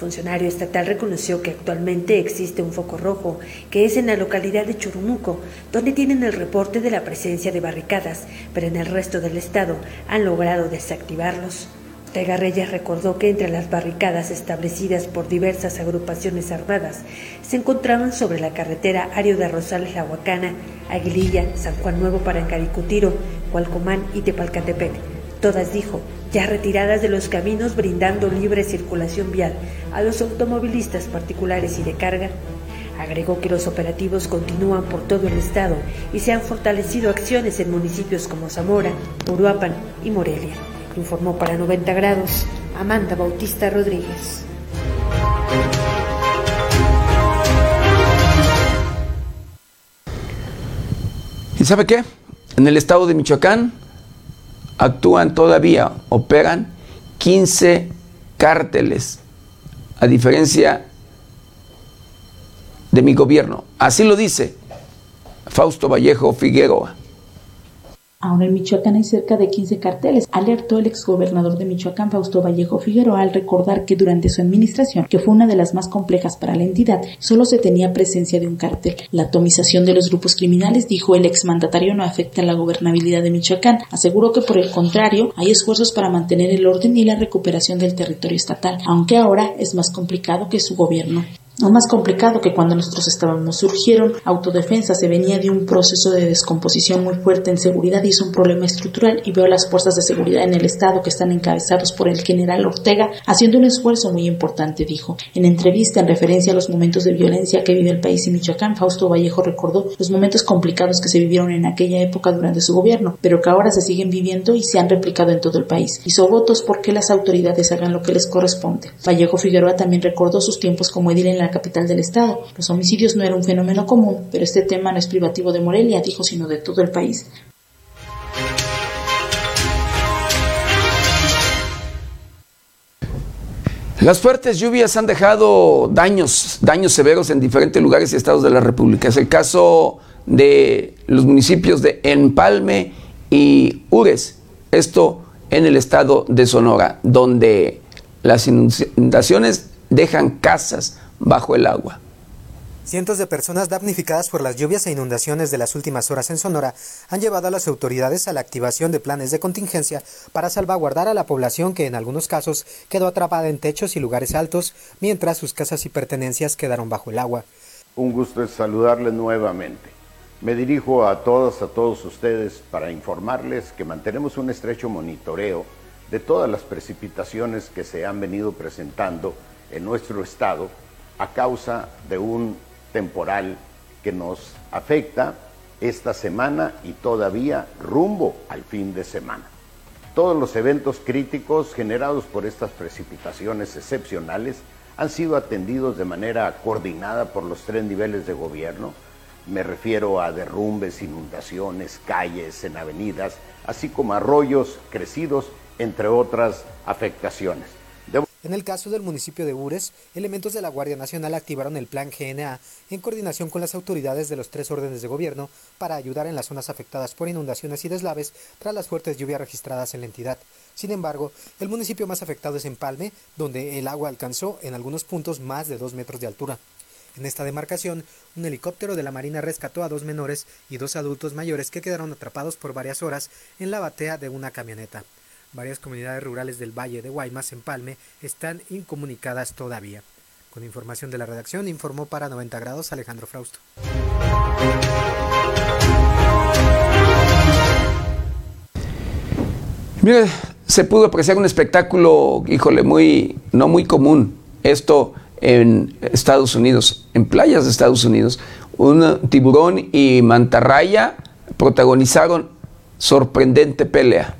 Funcionario estatal reconoció que actualmente existe un foco rojo, que es en la localidad de Churumuco, donde tienen el reporte de la presencia de barricadas, pero en el resto del estado han logrado desactivarlos. Reyes recordó que entre las barricadas establecidas por diversas agrupaciones armadas se encontraban sobre la carretera Ario de Rosales La Huacana, Aguililla, San Juan Nuevo Parancaricutiro, Cualcomán y Tepalcatepec. Todas, dijo, ya retiradas de los caminos brindando libre circulación vial a los automovilistas particulares y de carga. Agregó que los operativos continúan por todo el estado y se han fortalecido acciones en municipios como Zamora, Uruapan y Morelia. Informó para 90 grados Amanda Bautista Rodríguez. ¿Y sabe qué? En el estado de Michoacán actúan todavía, operan 15 cárteles, a diferencia de mi gobierno. Así lo dice Fausto Vallejo Figueroa. Aún en Michoacán hay cerca de 15 carteles, alertó el exgobernador de Michoacán, Fausto Vallejo Figueroa, al recordar que durante su administración, que fue una de las más complejas para la entidad, solo se tenía presencia de un cartel. La atomización de los grupos criminales, dijo el exmandatario, no afecta a la gobernabilidad de Michoacán. Aseguró que por el contrario, hay esfuerzos para mantener el orden y la recuperación del territorio estatal, aunque ahora es más complicado que su gobierno. No más complicado que cuando nosotros estábamos. Surgieron autodefensa, se venía de un proceso de descomposición muy fuerte en seguridad y es un problema estructural y veo las fuerzas de seguridad en el Estado que están encabezados por el general Ortega haciendo un esfuerzo muy importante, dijo. En entrevista en referencia a los momentos de violencia que vive el país y Michoacán, Fausto Vallejo recordó los momentos complicados que se vivieron en aquella época durante su gobierno, pero que ahora se siguen viviendo y se han replicado en todo el país. Hizo votos porque las autoridades hagan lo que les corresponde. Vallejo Figueroa también recordó sus tiempos como edil en la capital del estado. Los homicidios no eran un fenómeno común, pero este tema no es privativo de Morelia, dijo, sino de todo el país. Las fuertes lluvias han dejado daños, daños severos en diferentes lugares y estados de la República. Es el caso de los municipios de Empalme y Ures, esto en el estado de Sonora, donde las inundaciones dejan casas, bajo el agua. Cientos de personas damnificadas por las lluvias e inundaciones de las últimas horas en Sonora han llevado a las autoridades a la activación de planes de contingencia para salvaguardar a la población que en algunos casos quedó atrapada en techos y lugares altos mientras sus casas y pertenencias quedaron bajo el agua. Un gusto es saludarles nuevamente. Me dirijo a todas, a todos ustedes para informarles que mantenemos un estrecho monitoreo de todas las precipitaciones que se han venido presentando en nuestro estado a causa de un temporal que nos afecta esta semana y todavía rumbo al fin de semana. Todos los eventos críticos generados por estas precipitaciones excepcionales han sido atendidos de manera coordinada por los tres niveles de gobierno. Me refiero a derrumbes, inundaciones, calles en avenidas, así como arroyos crecidos, entre otras afectaciones. En el caso del municipio de Ures, elementos de la Guardia Nacional activaron el Plan GNA en coordinación con las autoridades de los tres órdenes de gobierno para ayudar en las zonas afectadas por inundaciones y deslaves tras las fuertes lluvias registradas en la entidad. Sin embargo, el municipio más afectado es Empalme, donde el agua alcanzó en algunos puntos más de dos metros de altura. En esta demarcación, un helicóptero de la Marina rescató a dos menores y dos adultos mayores que quedaron atrapados por varias horas en la batea de una camioneta. Varias comunidades rurales del Valle de Guaymas, en Palme, están incomunicadas todavía. Con información de la redacción, informó para 90 grados Alejandro Frausto. Mire, se pudo apreciar un espectáculo, híjole, muy, no muy común. Esto en Estados Unidos, en playas de Estados Unidos. Un tiburón y mantarraya protagonizaron sorprendente pelea.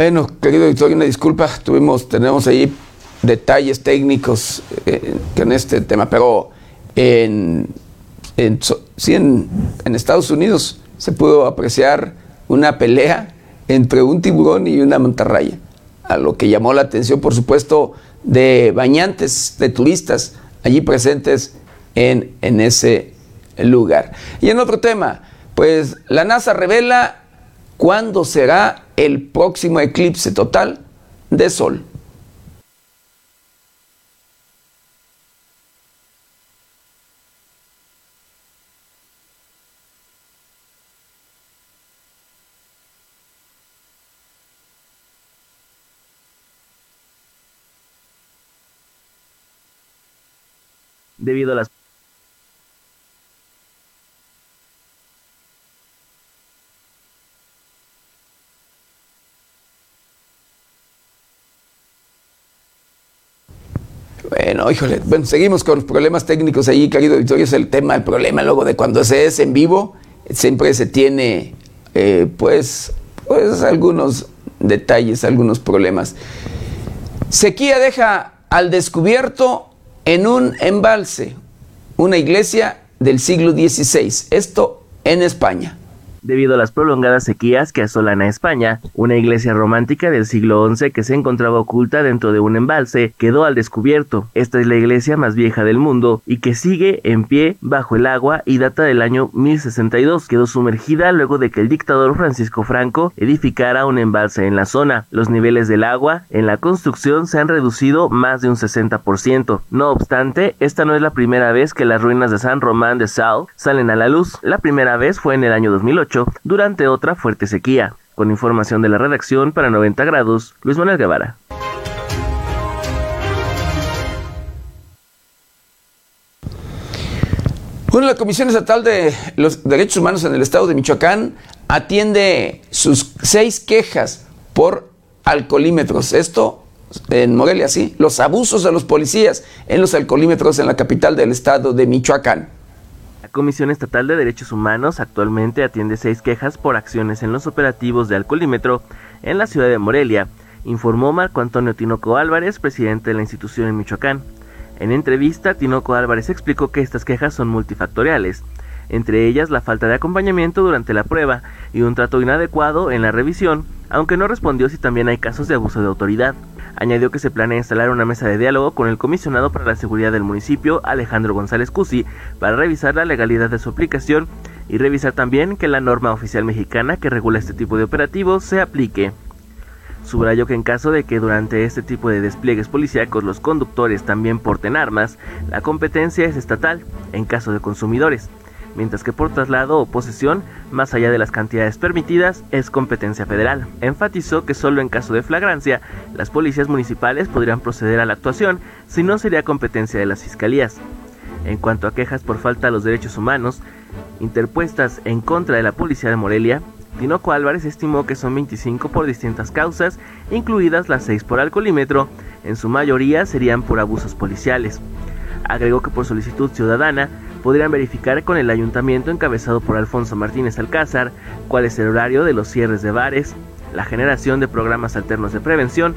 Bueno, querido editor, una disculpa, tuvimos, tenemos ahí detalles técnicos eh, en este tema, pero en, sí, en, Estados Unidos se pudo apreciar una pelea entre un tiburón y una mantarraya, a lo que llamó la atención, por supuesto, de bañantes, de turistas allí presentes en, en ese lugar. Y en otro tema, pues la NASA revela cuándo será el próximo eclipse total de Sol. debido a las Bueno, híjole, bueno, seguimos con los problemas técnicos ahí, querido Victorio, es el tema, el problema luego de cuando se es en vivo, siempre se tiene, eh, pues, pues, algunos detalles, algunos problemas. Sequía deja al descubierto en un embalse, una iglesia del siglo XVI, esto en España. Debido a las prolongadas sequías que asolan a España, una iglesia romántica del siglo XI que se encontraba oculta dentro de un embalse quedó al descubierto. Esta es la iglesia más vieja del mundo y que sigue en pie bajo el agua y data del año 1062. Quedó sumergida luego de que el dictador Francisco Franco edificara un embalse en la zona. Los niveles del agua en la construcción se han reducido más de un 60%. No obstante, esta no es la primera vez que las ruinas de San Román de Sal salen a la luz. La primera vez fue en el año 2008 durante otra fuerte sequía. Con información de la redacción para 90 grados, Luis Manuel Guevara. Bueno, la Comisión Estatal de los Derechos Humanos en el Estado de Michoacán atiende sus seis quejas por alcoholímetros. Esto en Morelia, sí, los abusos de los policías en los alcoholímetros en la capital del Estado de Michoacán. Comisión Estatal de Derechos Humanos actualmente atiende seis quejas por acciones en los operativos de alcoholímetro en la ciudad de Morelia, informó Marco Antonio Tinoco Álvarez, presidente de la institución en Michoacán. En entrevista, Tinoco Álvarez explicó que estas quejas son multifactoriales, entre ellas la falta de acompañamiento durante la prueba y un trato inadecuado en la revisión, aunque no respondió si también hay casos de abuso de autoridad. Añadió que se planea instalar una mesa de diálogo con el comisionado para la seguridad del municipio, Alejandro González Cusi, para revisar la legalidad de su aplicación y revisar también que la norma oficial mexicana que regula este tipo de operativos se aplique. Subrayó que en caso de que durante este tipo de despliegues policíacos los conductores también porten armas, la competencia es estatal, en caso de consumidores mientras que por traslado o posesión, más allá de las cantidades permitidas, es competencia federal. Enfatizó que solo en caso de flagrancia, las policías municipales podrían proceder a la actuación, si no sería competencia de las fiscalías. En cuanto a quejas por falta a los derechos humanos, interpuestas en contra de la policía de Morelia, Tinoco Álvarez estimó que son 25 por distintas causas, incluidas las 6 por alcoholímetro, en su mayoría serían por abusos policiales. Agregó que por solicitud ciudadana, podrían verificar con el ayuntamiento encabezado por Alfonso Martínez Alcázar cuál es el horario de los cierres de bares, la generación de programas alternos de prevención,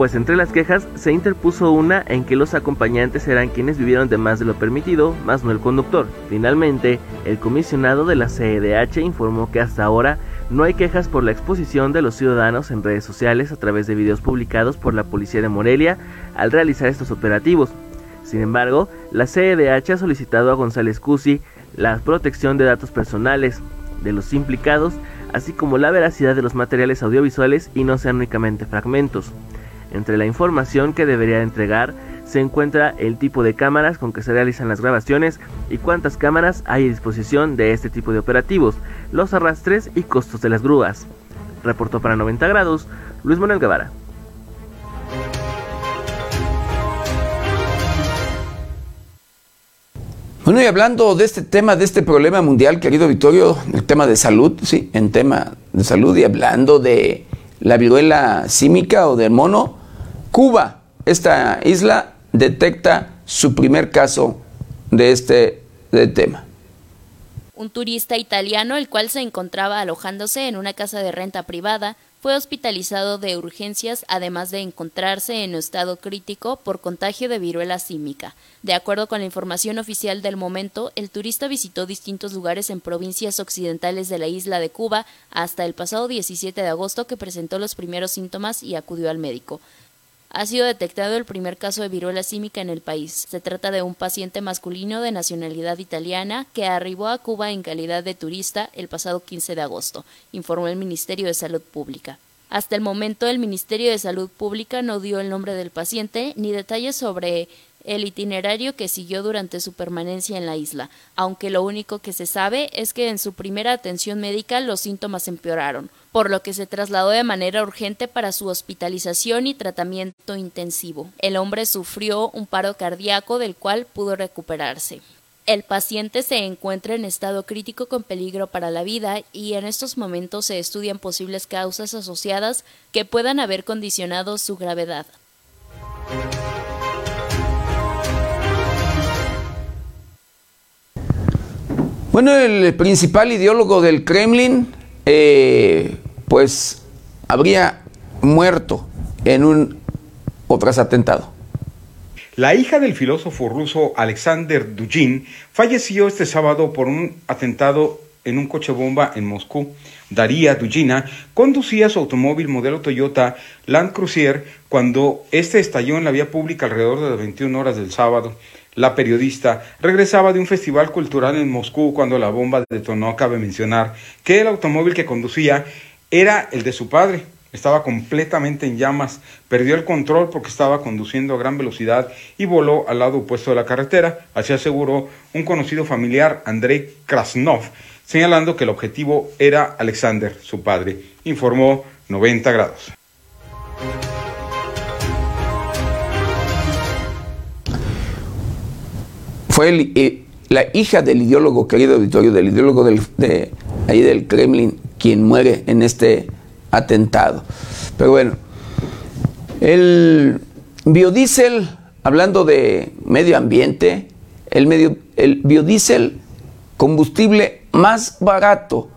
pues entre las quejas se interpuso una en que los acompañantes eran quienes vivieron de más de lo permitido, más no el conductor. Finalmente, el comisionado de la CEDH informó que hasta ahora no hay quejas por la exposición de los ciudadanos en redes sociales a través de videos publicados por la policía de Morelia al realizar estos operativos. Sin embargo, la CEDH ha solicitado a González Cusi la protección de datos personales de los implicados, así como la veracidad de los materiales audiovisuales y no sean únicamente fragmentos. Entre la información que debería entregar se encuentra el tipo de cámaras con que se realizan las grabaciones y cuántas cámaras hay a disposición de este tipo de operativos, los arrastres y costos de las grúas. Reportó para 90 grados Luis Manuel Guevara. Bueno, y hablando de este tema, de este problema mundial, querido Victorio, el tema de salud, sí, en tema de salud y hablando de la viruela símica o del mono, Cuba, esta isla, detecta su primer caso de este tema. Un turista italiano, el cual se encontraba alojándose en una casa de renta privada, fue hospitalizado de urgencias, además de encontrarse en estado crítico por contagio de viruela símica. De acuerdo con la información oficial del momento, el turista visitó distintos lugares en provincias occidentales de la isla de Cuba hasta el pasado 17 de agosto que presentó los primeros síntomas y acudió al médico. Ha sido detectado el primer caso de viruela símica en el país. Se trata de un paciente masculino de nacionalidad italiana que arribó a Cuba en calidad de turista el pasado 15 de agosto, informó el Ministerio de Salud Pública. Hasta el momento, el Ministerio de Salud Pública no dio el nombre del paciente ni detalles sobre el itinerario que siguió durante su permanencia en la isla, aunque lo único que se sabe es que en su primera atención médica los síntomas empeoraron, por lo que se trasladó de manera urgente para su hospitalización y tratamiento intensivo. El hombre sufrió un paro cardíaco del cual pudo recuperarse. El paciente se encuentra en estado crítico con peligro para la vida y en estos momentos se estudian posibles causas asociadas que puedan haber condicionado su gravedad. Bueno, el principal ideólogo del Kremlin, eh, pues, habría muerto en un otro atentado. La hija del filósofo ruso Alexander Dugin falleció este sábado por un atentado en un coche bomba en Moscú. Daria Dugina conducía su automóvil modelo Toyota Land Cruiser cuando este estalló en la vía pública alrededor de las 21 horas del sábado. La periodista regresaba de un festival cultural en Moscú cuando la bomba detonó. Cabe mencionar que el automóvil que conducía era el de su padre. Estaba completamente en llamas, perdió el control porque estaba conduciendo a gran velocidad y voló al lado opuesto de la carretera, así aseguró un conocido familiar, Andrei Krasnov, señalando que el objetivo era Alexander, su padre, informó 90 grados. Fue eh, la hija del ideólogo, querido auditorio, del ideólogo de, ahí del Kremlin, quien muere en este atentado. Pero bueno, el biodiesel, hablando de medio ambiente, el, medio, el biodiesel, combustible más barato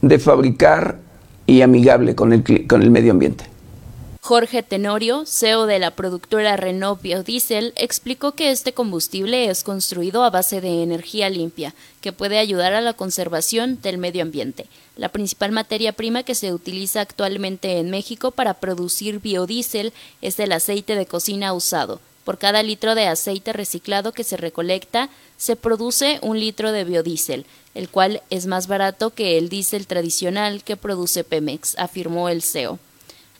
de fabricar y amigable con el, con el medio ambiente. Jorge Tenorio, CEO de la productora Renault Biodiesel, explicó que este combustible es construido a base de energía limpia, que puede ayudar a la conservación del medio ambiente. La principal materia prima que se utiliza actualmente en México para producir biodiesel es el aceite de cocina usado. Por cada litro de aceite reciclado que se recolecta, se produce un litro de biodiesel, el cual es más barato que el diésel tradicional que produce Pemex, afirmó el CEO.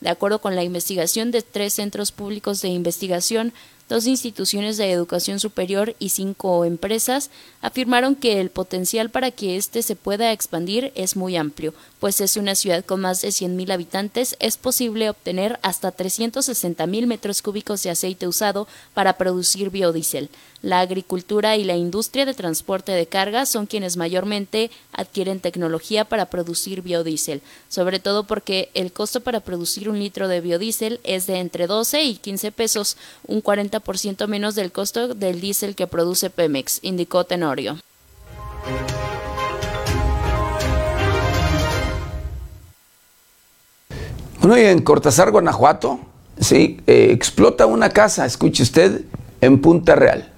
De acuerdo con la investigación de tres centros públicos de investigación, dos instituciones de educación superior y cinco empresas afirmaron que el potencial para que éste se pueda expandir es muy amplio, pues es una ciudad con más de 100.000 habitantes, es posible obtener hasta 360.000 metros cúbicos de aceite usado para producir biodiesel. La agricultura y la industria de transporte de carga son quienes mayormente adquieren tecnología para producir biodiesel, sobre todo porque el costo para producir un litro de biodiesel es de entre 12 y 15 pesos, un 40% menos del costo del diésel que produce Pemex, indicó Tenorio. Bueno, y en Cortázar, Guanajuato, sí, eh, explota una casa, escuche usted, en Punta Real.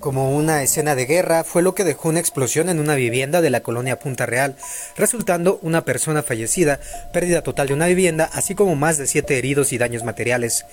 Como una escena de guerra, fue lo que dejó una explosión en una vivienda de la colonia Punta Real, resultando una persona fallecida, pérdida total de una vivienda, así como más de siete heridos y daños materiales.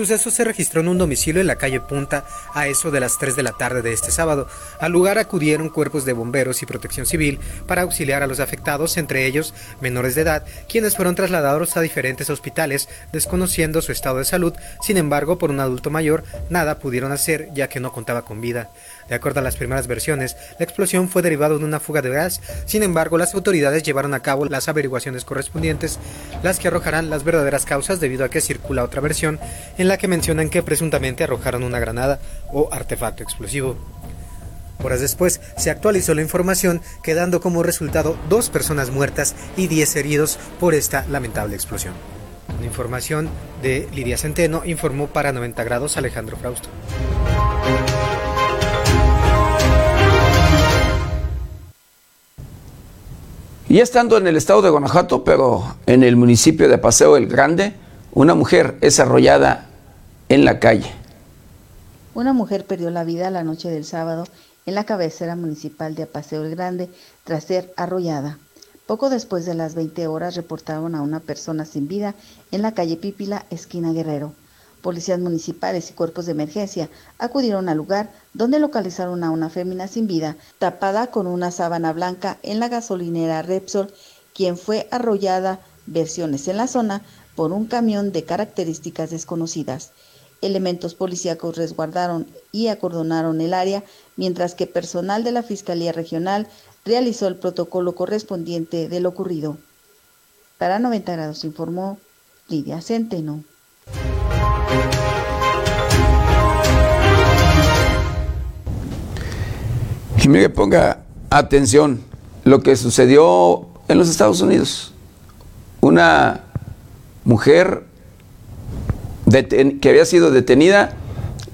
Suceso se registró en un domicilio en la calle Punta a eso de las 3 de la tarde de este sábado. Al lugar acudieron cuerpos de bomberos y protección civil para auxiliar a los afectados, entre ellos menores de edad, quienes fueron trasladados a diferentes hospitales desconociendo su estado de salud. Sin embargo, por un adulto mayor, nada pudieron hacer ya que no contaba con vida. De acuerdo a las primeras versiones, la explosión fue derivada de una fuga de gas, sin embargo las autoridades llevaron a cabo las averiguaciones correspondientes, las que arrojarán las verdaderas causas debido a que circula otra versión en la que mencionan que presuntamente arrojaron una granada o artefacto explosivo. Horas después se actualizó la información, quedando como resultado dos personas muertas y diez heridos por esta lamentable explosión. Una información de Lidia Centeno informó para 90 grados Alejandro Frausto. Y estando en el estado de Guanajuato, pero en el municipio de Paseo el Grande, una mujer es arrollada en la calle. Una mujer perdió la vida la noche del sábado en la cabecera municipal de Paseo el Grande tras ser arrollada. Poco después de las 20 horas reportaron a una persona sin vida en la calle Pípila, esquina Guerrero. Policías municipales y cuerpos de emergencia acudieron al lugar donde localizaron a una fémina sin vida tapada con una sábana blanca en la gasolinera Repsol, quien fue arrollada, versiones en la zona, por un camión de características desconocidas. Elementos policíacos resguardaron y acordonaron el área, mientras que personal de la Fiscalía Regional realizó el protocolo correspondiente de lo ocurrido. Para 90 grados informó Lidia Centeno. Mire, ponga atención lo que sucedió en los Estados Unidos. Una mujer que había sido detenida,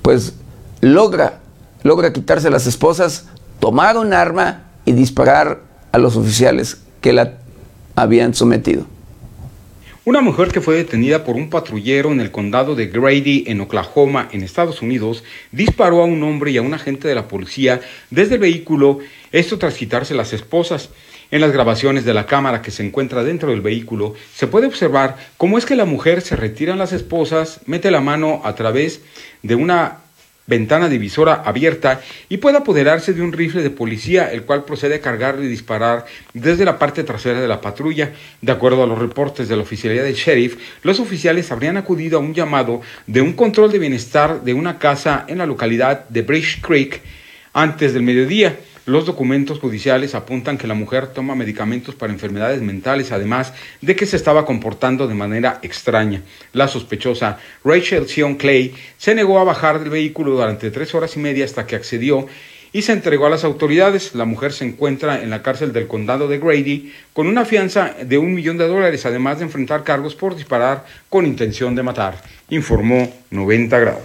pues logra, logra quitarse las esposas, tomar un arma y disparar a los oficiales que la habían sometido. Una mujer que fue detenida por un patrullero en el condado de Grady, en Oklahoma, en Estados Unidos, disparó a un hombre y a un agente de la policía desde el vehículo, esto tras quitarse las esposas. En las grabaciones de la cámara que se encuentra dentro del vehículo, se puede observar cómo es que la mujer se retira las esposas, mete la mano a través de una ventana divisora abierta y puede apoderarse de un rifle de policía, el cual procede a cargar y disparar desde la parte trasera de la patrulla. De acuerdo a los reportes de la oficialidad del sheriff, los oficiales habrían acudido a un llamado de un control de bienestar de una casa en la localidad de Bridge Creek antes del mediodía. Los documentos judiciales apuntan que la mujer toma medicamentos para enfermedades mentales, además de que se estaba comportando de manera extraña. La sospechosa Rachel Sion Clay se negó a bajar del vehículo durante tres horas y media hasta que accedió y se entregó a las autoridades. La mujer se encuentra en la cárcel del condado de Grady con una fianza de un millón de dólares, además de enfrentar cargos por disparar con intención de matar, informó 90 grados.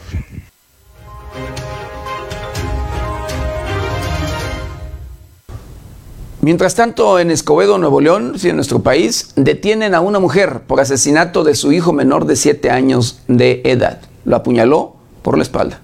Mientras tanto, en Escobedo, Nuevo León, en nuestro país, detienen a una mujer por asesinato de su hijo menor de 7 años de edad. Lo apuñaló por la espalda.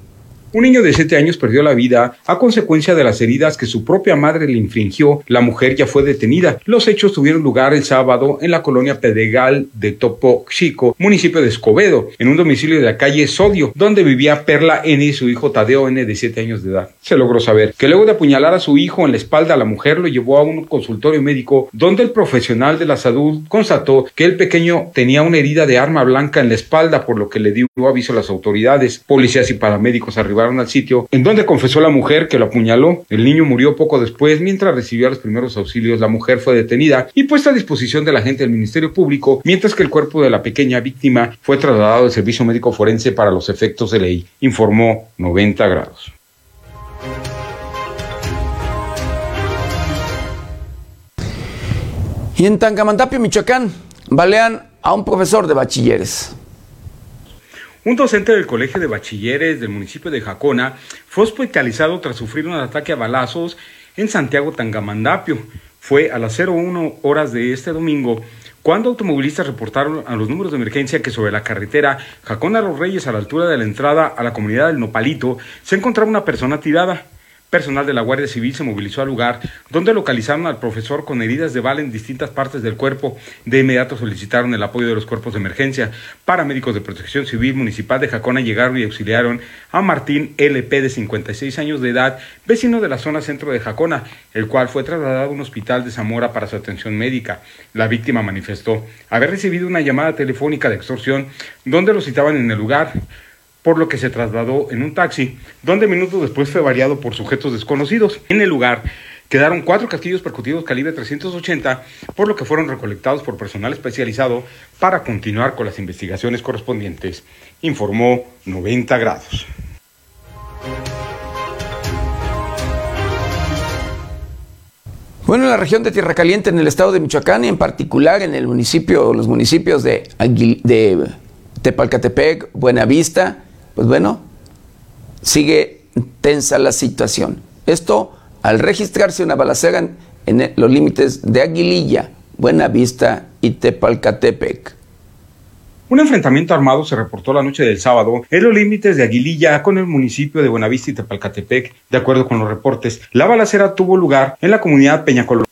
Un niño de 7 años perdió la vida a consecuencia de las heridas que su propia madre le infringió. La mujer ya fue detenida. Los hechos tuvieron lugar el sábado en la colonia Pedregal de Topo Chico, municipio de Escobedo, en un domicilio de la calle Sodio, donde vivía Perla N y su hijo Tadeo N de 7 años de edad. Se logró saber que luego de apuñalar a su hijo en la espalda, la mujer lo llevó a un consultorio médico donde el profesional de la salud constató que el pequeño tenía una herida de arma blanca en la espalda, por lo que le dio aviso a las autoridades. Policías y paramédicos arribaron al sitio, en donde confesó la mujer que lo apuñaló. El niño murió poco después, mientras recibía los primeros auxilios, la mujer fue detenida y puesta a disposición de la gente del Ministerio Público, mientras que el cuerpo de la pequeña víctima fue trasladado al servicio médico forense para los efectos de ley, informó 90 grados. Y en Tangamandapio, Michoacán, balean a un profesor de bachilleres. Un docente del Colegio de Bachilleres del municipio de Jacona fue hospitalizado tras sufrir un ataque a balazos en Santiago Tangamandapio. Fue a las 01 horas de este domingo cuando automovilistas reportaron a los números de emergencia que sobre la carretera Jacona Los Reyes a la altura de la entrada a la comunidad del Nopalito se encontraba una persona tirada. Personal de la Guardia Civil se movilizó al lugar, donde localizaron al profesor con heridas de bala en distintas partes del cuerpo. De inmediato solicitaron el apoyo de los cuerpos de emergencia. Paramédicos de Protección Civil Municipal de Jacona llegaron y auxiliaron a Martín LP de 56 años de edad, vecino de la zona centro de Jacona, el cual fue trasladado a un hospital de Zamora para su atención médica. La víctima manifestó haber recibido una llamada telefónica de extorsión donde lo citaban en el lugar por lo que se trasladó en un taxi, donde minutos después fue variado por sujetos desconocidos. En el lugar quedaron cuatro casquillos percutidos calibre 380, por lo que fueron recolectados por personal especializado para continuar con las investigaciones correspondientes, informó 90 grados. Bueno, en la región de Tierra Caliente, en el estado de Michoacán y en particular en el municipio, los municipios de Tepalcatepec, Buenavista, pues bueno, sigue tensa la situación. Esto al registrarse una balacera en, los límites de Aguililla, Buenavista y Tepalcatepec. Un enfrentamiento armado se reportó la noche del sábado en los límites de Aguililla con el municipio de Buenavista y Tepalcatepec. De acuerdo con los reportes, la balacera tuvo lugar en la comunidad Peñacolón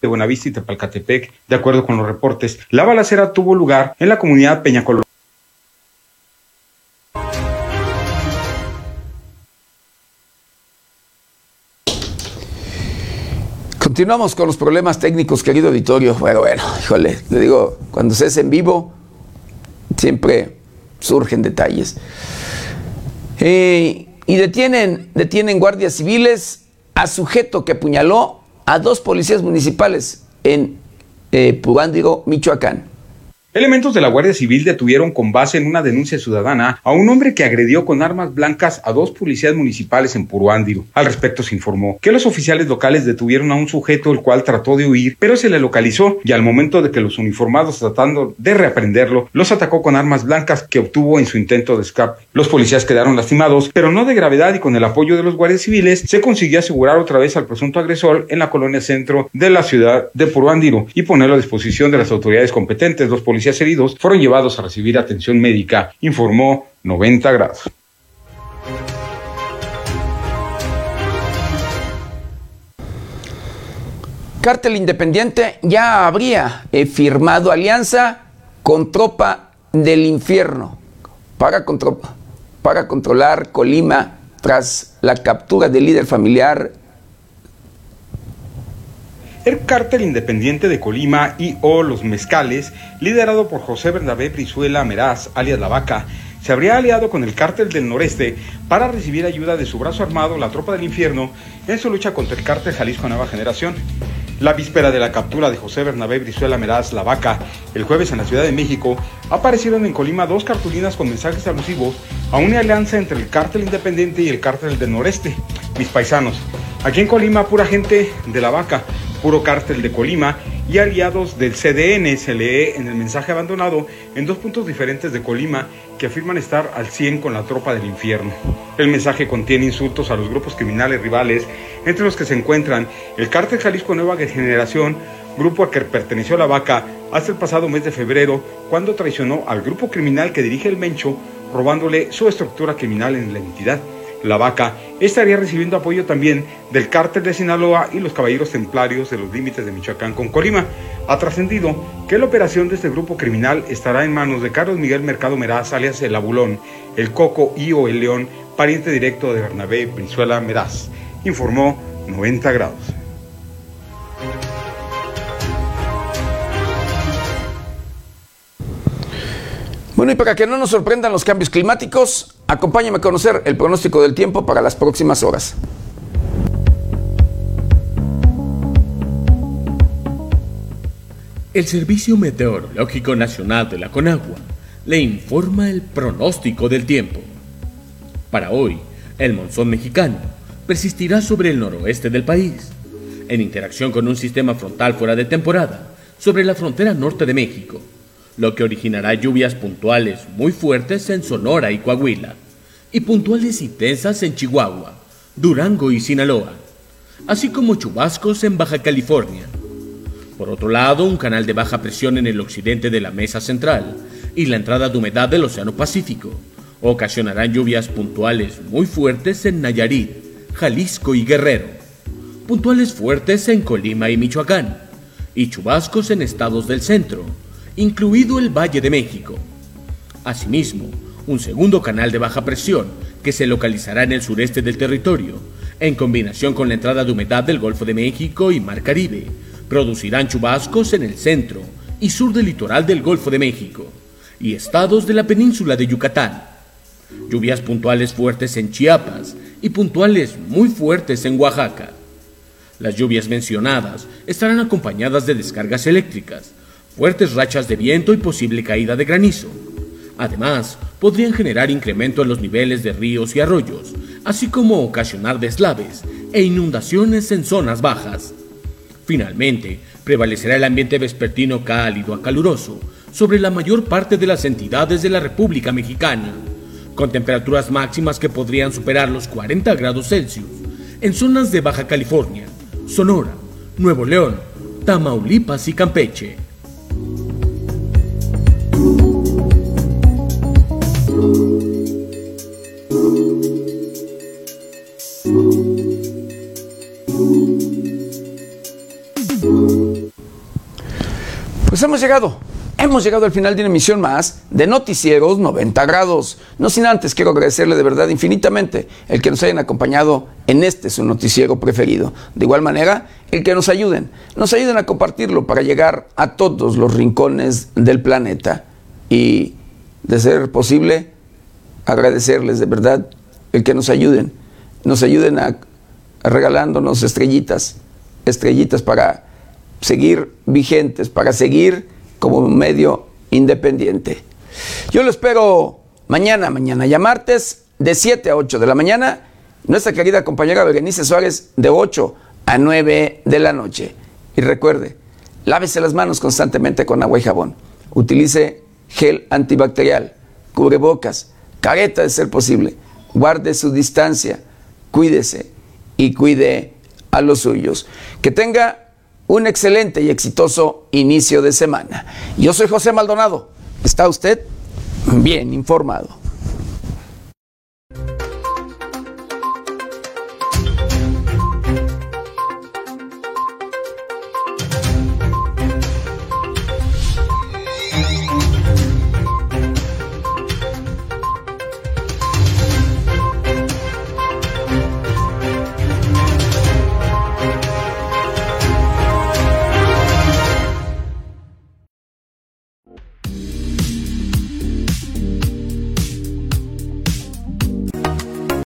de Buenavista y Tepalcatepec. De acuerdo con los reportes, la balacera tuvo lugar en la comunidad Peñacolón. Continuamos con los problemas técnicos, querido auditorio. Bueno, bueno, híjole, le digo, cuando se es en vivo, siempre surgen detalles. Eh, y detienen, detienen guardias civiles a sujeto que apuñaló a dos policías municipales en eh, Michoacán. Elementos de la Guardia Civil detuvieron con base en una denuncia ciudadana a un hombre que agredió con armas blancas a dos policías municipales en Puruándiro. Al respecto se informó que los oficiales locales detuvieron a un sujeto el cual trató de huir, pero se le localizó y al momento de que los uniformados tratando de reaprenderlo, los atacó con armas blancas que obtuvo en su intento de escape. Los policías quedaron lastimados, pero no de gravedad y con el apoyo de los guardias civiles se consiguió asegurar otra vez al presunto agresor en la colonia centro de la ciudad de Puruándiro y ponerlo a disposición de las autoridades competentes. Los policías heridos fueron llevados a recibir atención médica, informó 90 grados. Cártel Independiente ya habría eh, firmado alianza con tropa del infierno para, para controlar Colima tras la captura del líder familiar el cártel independiente de Colima y o Los Mezcales, liderado por José Bernabé Brizuela Meraz, alias La Vaca, se habría aliado con el cártel del noreste para recibir ayuda de su brazo armado, la Tropa del Infierno, en su lucha contra el cártel Jalisco Nueva Generación. La víspera de la captura de José Bernabé Brizuela Meraz La Vaca, el jueves en la Ciudad de México, aparecieron en Colima dos cartulinas con mensajes alusivos a una alianza entre el cártel independiente y el cártel del noreste. Mis paisanos, aquí en Colima pura gente de La Vaca, puro cártel de Colima y aliados del CDN, se lee en el mensaje abandonado en dos puntos diferentes de Colima que afirman estar al 100 con la tropa del infierno. El mensaje contiene insultos a los grupos criminales rivales, entre los que se encuentran el cártel Jalisco Nueva Generación, grupo al que perteneció la vaca hasta el pasado mes de febrero, cuando traicionó al grupo criminal que dirige el Mencho, robándole su estructura criminal en la entidad. La Vaca, estaría recibiendo apoyo también del cártel de Sinaloa y los caballeros templarios de los límites de Michoacán con Colima. Ha trascendido que la operación de este grupo criminal estará en manos de Carlos Miguel Mercado Meraz, alias El Abulón, El Coco y o El León, pariente directo de Bernabé Brizuela Meraz, informó 90 grados. Bueno, y para que no nos sorprendan los cambios climáticos, acompáñame a conocer el pronóstico del tiempo para las próximas horas. El Servicio Meteorológico Nacional de la Conagua le informa el pronóstico del tiempo. Para hoy, el monzón mexicano persistirá sobre el noroeste del país, en interacción con un sistema frontal fuera de temporada sobre la frontera norte de México lo que originará lluvias puntuales muy fuertes en Sonora y Coahuila, y puntuales intensas en Chihuahua, Durango y Sinaloa, así como chubascos en Baja California. Por otro lado, un canal de baja presión en el occidente de la mesa central y la entrada de humedad del Océano Pacífico ocasionarán lluvias puntuales muy fuertes en Nayarit, Jalisco y Guerrero, puntuales fuertes en Colima y Michoacán, y chubascos en estados del centro, incluido el Valle de México. Asimismo, un segundo canal de baja presión que se localizará en el sureste del territorio, en combinación con la entrada de humedad del Golfo de México y Mar Caribe, producirán chubascos en el centro y sur del litoral del Golfo de México y estados de la península de Yucatán. Lluvias puntuales fuertes en Chiapas y puntuales muy fuertes en Oaxaca. Las lluvias mencionadas estarán acompañadas de descargas eléctricas, fuertes rachas de viento y posible caída de granizo. Además, podrían generar incremento en los niveles de ríos y arroyos, así como ocasionar deslaves e inundaciones en zonas bajas. Finalmente, prevalecerá el ambiente vespertino cálido a caluroso sobre la mayor parte de las entidades de la República Mexicana, con temperaturas máximas que podrían superar los 40 grados Celsius en zonas de Baja California, Sonora, Nuevo León, Tamaulipas y Campeche. Pues hemos llegado, hemos llegado al final de una emisión más de Noticieros 90 grados. No sin antes quiero agradecerle de verdad infinitamente el que nos hayan acompañado en este su noticiero preferido. De igual manera, el que nos ayuden, nos ayuden a compartirlo para llegar a todos los rincones del planeta. Y de ser posible, agradecerles de verdad el que nos ayuden, nos ayuden a, regalándonos estrellitas, estrellitas para seguir vigentes, para seguir como medio independiente. Yo lo espero mañana, mañana ya martes, de 7 a 8 de la mañana. Nuestra querida compañera Berenice Suárez, de 8 a 9 de la noche. Y recuerde, lávese las manos constantemente con agua y jabón. Utilice gel antibacterial, cubrebocas, careta de ser posible. Guarde su distancia, cuídese y cuide a los suyos. Que tenga un excelente y exitoso inicio de semana. Yo soy José Maldonado. ¿Está usted bien informado?